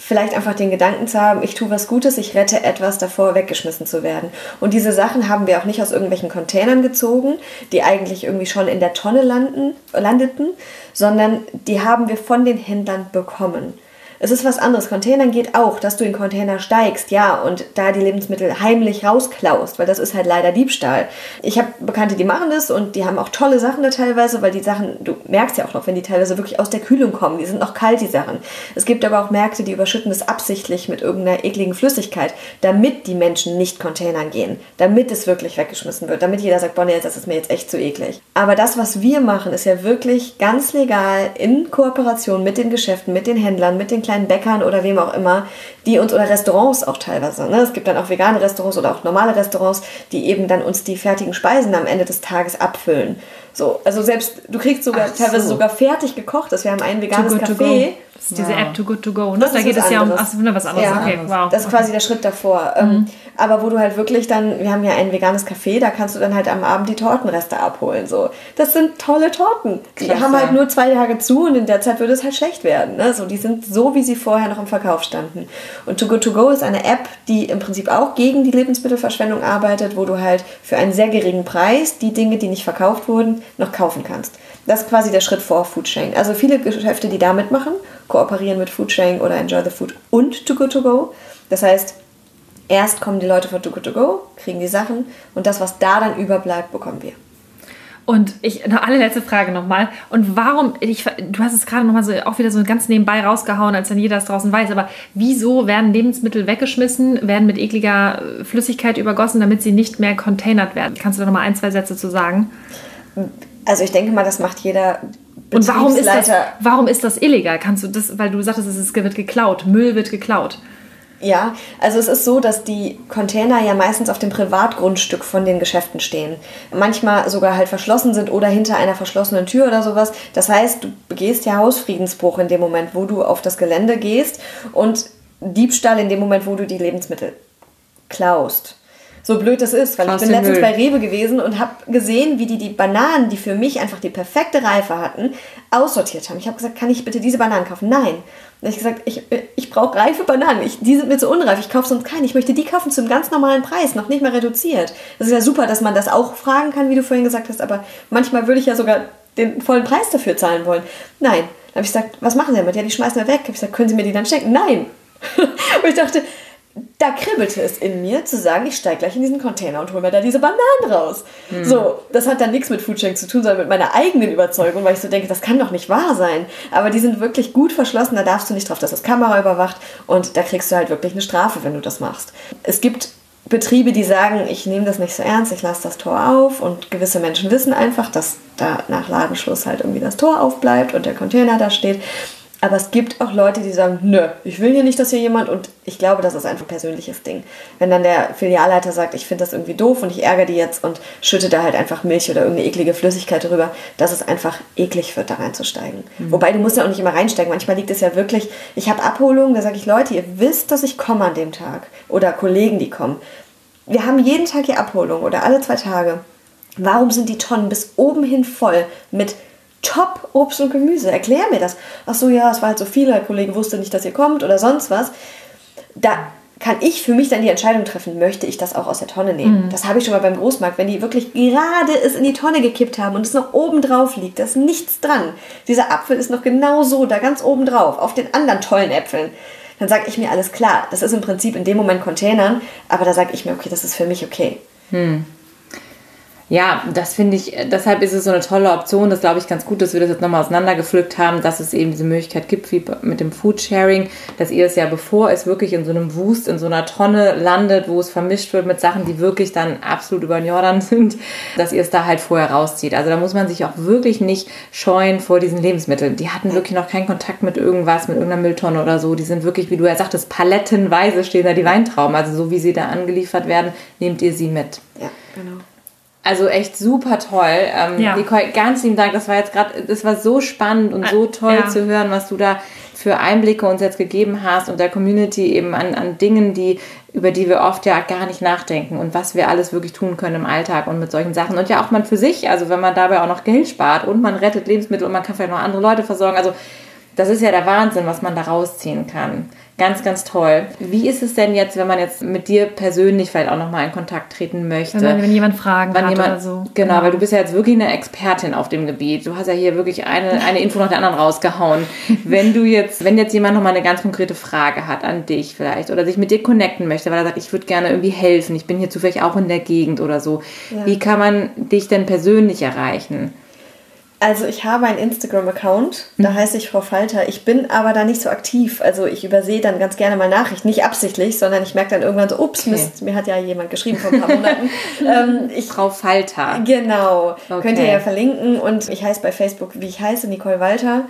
S3: vielleicht einfach den Gedanken zu haben, ich tue was Gutes, ich rette etwas davor, weggeschmissen zu werden. Und diese Sachen haben wir auch nicht aus irgendwelchen Containern gezogen, die eigentlich irgendwie schon in der Tonne landen, landeten, sondern die haben wir von den Händlern bekommen. Es ist was anderes. Containern geht auch, dass du in Container steigst, ja, und da die Lebensmittel heimlich rausklaust, weil das ist halt leider Diebstahl. Ich habe Bekannte, die machen das und die haben auch tolle Sachen da teilweise, weil die Sachen, du merkst ja auch noch, wenn die teilweise wirklich aus der Kühlung kommen, die sind noch kalt, die Sachen. Es gibt aber auch Märkte, die überschütten das absichtlich mit irgendeiner ekligen Flüssigkeit, damit die Menschen nicht Containern gehen, damit es wirklich weggeschmissen wird, damit jeder sagt, boah, das ist mir jetzt echt zu eklig. Aber das, was wir machen, ist ja wirklich ganz legal in Kooperation mit den Geschäften, mit den Händlern, mit den kleinen Bäckern oder wem auch immer, die uns oder Restaurants auch teilweise. Ne? Es gibt dann auch vegane Restaurants oder auch normale Restaurants, die eben dann uns die fertigen Speisen am Ende des Tages abfüllen. So, also selbst du kriegst sogar Ach teilweise sogar fertig gekocht. Das wir haben ein veganes Café.
S2: Das ist diese App Too Good To Go, ne? Da geht es ja um ach, was anderes. Ja, okay,
S3: wow. Das ist quasi der Schritt davor. Ähm, mhm. aber wo du halt wirklich dann, wir haben ja ein veganes Café, da kannst du dann halt am Abend die Tortenreste abholen. So. Das sind tolle Torten. Die haben halt nur zwei Tage zu und in der Zeit würde es halt schlecht werden. Ne? So, die sind so, wie sie vorher noch im Verkauf standen. Und Too Good To Go ist eine App, die im Prinzip auch gegen die Lebensmittelverschwendung arbeitet, wo du halt für einen sehr geringen Preis die Dinge, die nicht verkauft wurden, noch kaufen kannst. Das ist quasi der Schritt vor Foodsharing. Also viele Geschäfte, die da mitmachen, kooperieren mit Foodsharing oder Enjoy the Food und Too Good To Go. Das heißt, erst kommen die Leute von Too Good To Go, kriegen die Sachen und das, was da dann überbleibt, bekommen wir.
S2: Und ich, eine allerletzte Frage nochmal. Und warum, ich, du hast es gerade nochmal so, auch wieder so ganz nebenbei rausgehauen, als wenn jeder es draußen weiß, aber wieso werden Lebensmittel weggeschmissen, werden mit ekliger Flüssigkeit übergossen, damit sie nicht mehr containert werden? Kannst du da nochmal ein, zwei Sätze zu sagen?
S3: Also ich denke mal, das macht jeder
S2: und warum ist, das, warum ist das illegal? Kannst du das, weil du sagtest, es wird geklaut, Müll wird geklaut.
S3: Ja, also es ist so, dass die Container ja meistens auf dem Privatgrundstück von den Geschäften stehen. Manchmal sogar halt verschlossen sind oder hinter einer verschlossenen Tür oder sowas. Das heißt, du begehst ja Hausfriedensbruch in dem Moment, wo du auf das Gelände gehst und Diebstahl in dem Moment, wo du die Lebensmittel klaust. So blöd das ist, weil Krass ich bin letztens Müll. bei Rewe gewesen und habe gesehen, wie die die Bananen, die für mich einfach die perfekte Reife hatten, aussortiert haben. Ich habe gesagt, kann ich bitte diese Bananen kaufen? Nein. Habe ich gesagt, ich, ich brauche reife Bananen. Ich, die sind mir zu unreif. Ich kaufe sonst keine. Ich möchte die kaufen zum ganz normalen Preis, noch nicht mal reduziert. Das ist ja super, dass man das auch fragen kann, wie du vorhin gesagt hast. Aber manchmal würde ich ja sogar den vollen Preis dafür zahlen wollen. Nein. Da habe ich gesagt, was machen Sie damit? Ja, die schmeißen wir weg. Habe ich gesagt, können Sie mir die dann schenken? Nein. <laughs> und ich dachte, da kribbelte es in mir zu sagen, ich steige gleich in diesen Container und hole mir da diese Bananen raus. Mhm. So, das hat dann nichts mit Foodsharing zu tun, sondern mit meiner eigenen Überzeugung, weil ich so denke, das kann doch nicht wahr sein. Aber die sind wirklich gut verschlossen, da darfst du nicht drauf, dass das Kamera überwacht und da kriegst du halt wirklich eine Strafe, wenn du das machst. Es gibt Betriebe, die sagen, ich nehme das nicht so ernst, ich lasse das Tor auf und gewisse Menschen wissen einfach, dass da nach Ladenschluss halt irgendwie das Tor aufbleibt und der Container da steht. Aber es gibt auch Leute, die sagen, nö, ich will hier nicht, dass hier jemand und ich glaube, das ist einfach ein persönliches Ding. Wenn dann der Filialleiter sagt, ich finde das irgendwie doof und ich ärgere die jetzt und schütte da halt einfach Milch oder irgendeine eklige Flüssigkeit drüber, dass es einfach eklig wird, da reinzusteigen. Mhm. Wobei du musst ja auch nicht immer reinsteigen. Manchmal liegt es ja wirklich, ich habe Abholungen, da sage ich, Leute, ihr wisst, dass ich komme an dem Tag. Oder Kollegen, die kommen. Wir haben jeden Tag hier Abholung oder alle zwei Tage. Warum sind die Tonnen bis oben hin voll mit top Obst und Gemüse. Erklär mir das. Ach so, ja, es war halt so viel, der Kollege wusste nicht, dass ihr kommt oder sonst was. Da kann ich für mich dann die Entscheidung treffen, möchte ich das auch aus der Tonne nehmen. Mhm. Das habe ich schon mal beim Großmarkt, wenn die wirklich gerade es in die Tonne gekippt haben und es noch oben drauf liegt, da ist nichts dran. Dieser Apfel ist noch genau so, da ganz oben drauf, auf den anderen tollen Äpfeln. Dann sage ich mir, alles klar, das ist im Prinzip in dem Moment Containern, aber da sage ich mir, okay, das ist für mich okay.
S1: Hm ja, das finde ich, deshalb ist es so eine tolle Option. Das glaube ich ganz gut, dass wir das jetzt nochmal auseinandergepflückt haben, dass es eben diese Möglichkeit gibt, wie mit dem Foodsharing, dass ihr es ja, bevor es wirklich in so einem Wust, in so einer Tonne landet, wo es vermischt wird mit Sachen, die wirklich dann absolut über den Jordan <laughs> sind, dass ihr es da halt vorher rauszieht. Also da muss man sich auch wirklich nicht scheuen vor diesen Lebensmitteln. Die hatten wirklich noch keinen Kontakt mit irgendwas, mit irgendeiner Mülltonne oder so. Die sind wirklich, wie du ja sagtest, palettenweise stehen da die Weintrauben. Also so wie sie da angeliefert werden, nehmt ihr sie mit.
S3: Ja, genau.
S1: Also echt super toll. Ähm, ja. Nicole, ganz lieben Dank. Das war jetzt gerade, das war so spannend und so toll ja. zu hören, was du da für Einblicke uns jetzt gegeben hast und der Community eben an, an Dingen, die, über die wir oft ja gar nicht nachdenken und was wir alles wirklich tun können im Alltag und mit solchen Sachen. Und ja auch man für sich, also wenn man dabei auch noch Geld spart und man rettet Lebensmittel und man kann vielleicht noch andere Leute versorgen. Also das ist ja der Wahnsinn, was man da rausziehen kann. Ganz, ganz toll. Wie ist es denn jetzt, wenn man jetzt mit dir persönlich vielleicht auch nochmal in Kontakt treten möchte?
S2: Wenn, wenn jemand Fragen
S1: wenn
S2: hat
S1: jemand,
S2: oder so.
S1: Genau, genau, weil du bist ja jetzt wirklich eine Expertin auf dem Gebiet. Du hast ja hier wirklich eine, eine Info nach der anderen rausgehauen. <laughs> wenn du jetzt, wenn jetzt jemand nochmal eine ganz konkrete Frage hat an dich vielleicht oder sich mit dir connecten möchte, weil er sagt, ich würde gerne irgendwie helfen, ich bin hier zufällig auch in der Gegend oder so. Ja. Wie kann man dich denn persönlich erreichen?
S3: Also ich habe einen Instagram-Account, da mhm. heiße ich Frau Falter. Ich bin aber da nicht so aktiv. Also ich übersehe dann ganz gerne mal Nachrichten. Nicht absichtlich, sondern ich merke dann irgendwann so, ups, okay. Mist, mir hat ja jemand geschrieben vor ein paar Monaten. <laughs>
S1: ähm, ich, Frau Falter.
S3: Genau. Okay. Könnt ihr ja verlinken. Und ich heiße bei Facebook, wie ich heiße, Nicole Walter.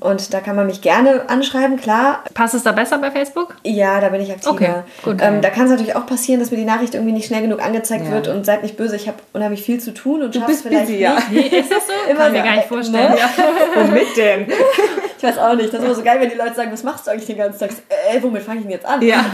S3: Und da kann man mich gerne anschreiben, klar.
S2: Passt es da besser bei Facebook?
S3: Ja, da bin ich aktiver. Okay, gut. Ähm, da kann es natürlich auch passieren, dass mir die Nachricht irgendwie nicht schnell genug angezeigt ja. wird und seid nicht böse, ich habe unheimlich viel zu tun und
S1: du bist vielleicht busy, ja.
S2: Nee, ist das so? <laughs> Immer kann so, mir gar nicht vorstellen. Ne? Ja. <laughs>
S1: Womit denn? <laughs>
S3: Ich weiß auch nicht. Das ist immer so geil, wenn die Leute sagen, was machst du eigentlich den ganzen Tag? Ey, womit fange ich denn jetzt an?
S1: Ja.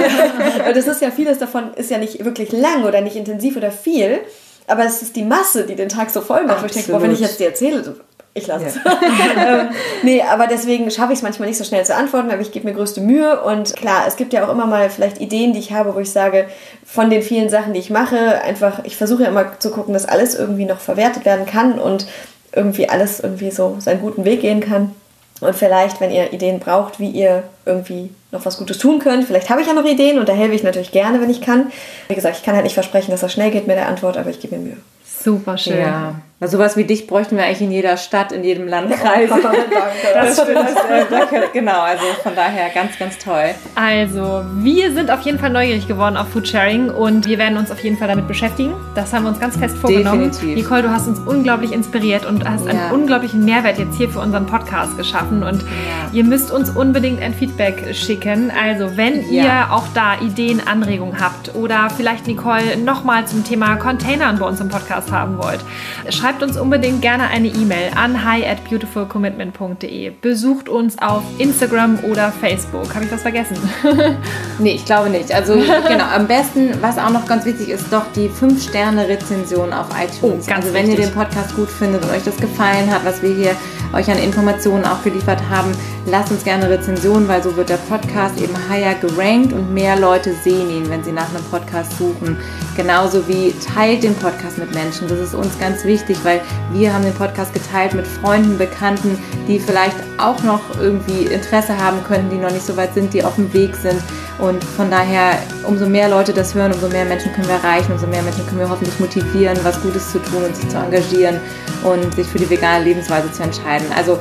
S3: Weil das ist ja, vieles davon ist ja nicht wirklich lang oder nicht intensiv oder viel. Aber es ist die Masse, die den Tag so voll macht. Wo ich denke, boah, wenn ich jetzt dir erzähle, ich lasse es. <laughs> ähm, <laughs> nee, aber deswegen schaffe ich es manchmal nicht so schnell zu antworten, aber ich gebe mir größte Mühe. Und klar, es gibt ja auch immer mal vielleicht Ideen, die ich habe, wo ich sage, von den vielen Sachen, die ich mache, einfach, ich versuche ja immer zu gucken, dass alles irgendwie noch verwertet werden kann. Und irgendwie alles irgendwie so seinen guten Weg gehen kann. Und vielleicht, wenn ihr Ideen braucht, wie ihr irgendwie noch was Gutes tun könnt, vielleicht habe ich ja noch Ideen und da helfe ich natürlich gerne, wenn ich kann. Wie gesagt, ich kann halt nicht versprechen, dass das schnell geht mit der Antwort, aber ich gebe mir Mühe.
S2: Super schön.
S1: Ja. Also sowas wie dich bräuchten wir eigentlich in jeder Stadt, in jedem Landkreis. <laughs> das stimmt. Das, äh, genau, also von daher ganz, ganz toll.
S2: Also, wir sind auf jeden Fall neugierig geworden auf Foodsharing und wir werden uns auf jeden Fall damit beschäftigen. Das haben wir uns ganz fest vorgenommen.
S1: Definitiv.
S2: Nicole, du hast uns unglaublich inspiriert und hast
S1: Ja.
S2: einen unglaublichen Mehrwert jetzt hier für unseren Podcast geschaffen. Und
S1: Ja.
S2: ihr müsst uns unbedingt ein Feedback schicken. Also, wenn
S1: Ja.
S2: ihr auch da Ideen, Anregungen habt oder vielleicht Nicole nochmal zum Thema Containern bei uns im Podcast haben wollt, schreibt uns unbedingt gerne eine E-Mail an hi at beautifulcommitment.de. Besucht uns auf Instagram oder Facebook. Habe ich was vergessen? <laughs>
S1: Nee, ich glaube nicht. Also genau, am besten, was auch noch ganz wichtig ist, doch die 5-Sterne-Rezension auf iTunes.
S2: Oh, ganz
S1: also wenn ihr
S2: wichtig.
S1: den Podcast gut findet und euch das gefallen hat, was wir hier euch an Informationen auch geliefert haben, lasst uns gerne eine Rezension, weil so wird der Podcast eben higher gerankt und mehr Leute sehen ihn, wenn sie nach einem Podcast suchen. Genauso wie teilt den Podcast mit Menschen. Das ist uns ganz wichtig, weil wir haben den Podcast geteilt mit Freunden, Bekannten, die vielleicht auch noch irgendwie Interesse haben könnten, die noch nicht so weit sind, die auf dem Weg sind. Und von daher, umso mehr Leute das hören, umso mehr Menschen können wir erreichen, umso mehr Menschen können wir hoffentlich motivieren, was Gutes zu tun und sich zu engagieren und sich für die vegane Lebensweise zu entscheiden. Also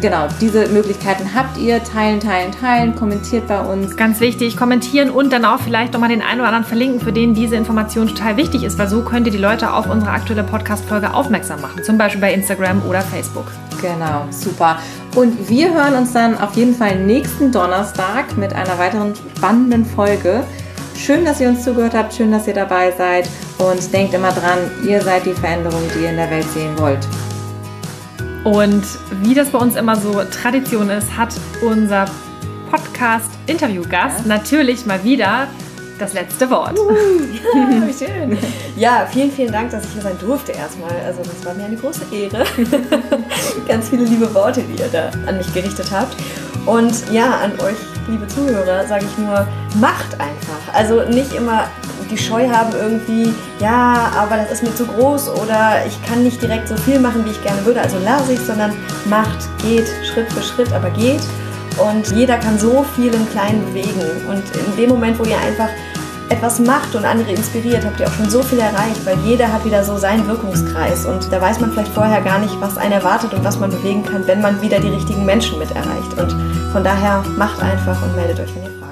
S1: genau, diese Möglichkeiten habt ihr. Teilen, teilen, teilen, kommentiert bei uns.
S2: Ganz wichtig, kommentieren und dann auch vielleicht nochmal den einen oder anderen verlinken, für den diese Information total wichtig ist, weil so könnt ihr die Leute auf unsere aktuelle Podcast-Folge aufmerksam machen. Zum Beispiel bei Instagram oder Facebook.
S1: Genau, super. Und wir hören uns dann auf jeden Fall nächsten Donnerstag mit einer weiteren spannenden Folge. Schön, dass ihr uns zugehört habt, schön, dass ihr dabei seid und denkt immer dran, ihr seid die Veränderung, die ihr in der Welt sehen wollt.
S2: Und wie das bei uns immer so Tradition ist, hat unser Podcast-Interviewgast natürlich mal wieder das letzte Wort. <laughs>
S3: Schön. Ja, vielen, vielen Dank, dass ich hier sein durfte erstmal. Also das war mir eine große Ehre. <laughs> Ganz viele liebe Worte, die ihr da an mich gerichtet habt. Und ja, an euch, liebe Zuhörer, sage ich nur, macht einfach. Also nicht immer die Scheu haben irgendwie, ja, aber das ist mir zu groß oder ich kann nicht direkt so viel machen, wie ich gerne würde. Also lasse ich, sondern macht, geht Schritt für Schritt, aber geht. Und jeder kann so viel im Kleinen bewegen. Und in dem Moment, wo ihr einfach etwas macht und andere inspiriert, habt ihr auch schon so viel erreicht, weil jeder hat wieder so seinen Wirkungskreis und da weiß man vielleicht vorher gar nicht, was einen erwartet und was man bewegen kann, wenn man wieder die richtigen Menschen mit erreicht. Und von daher macht einfach und meldet euch, wenn ihr fragt.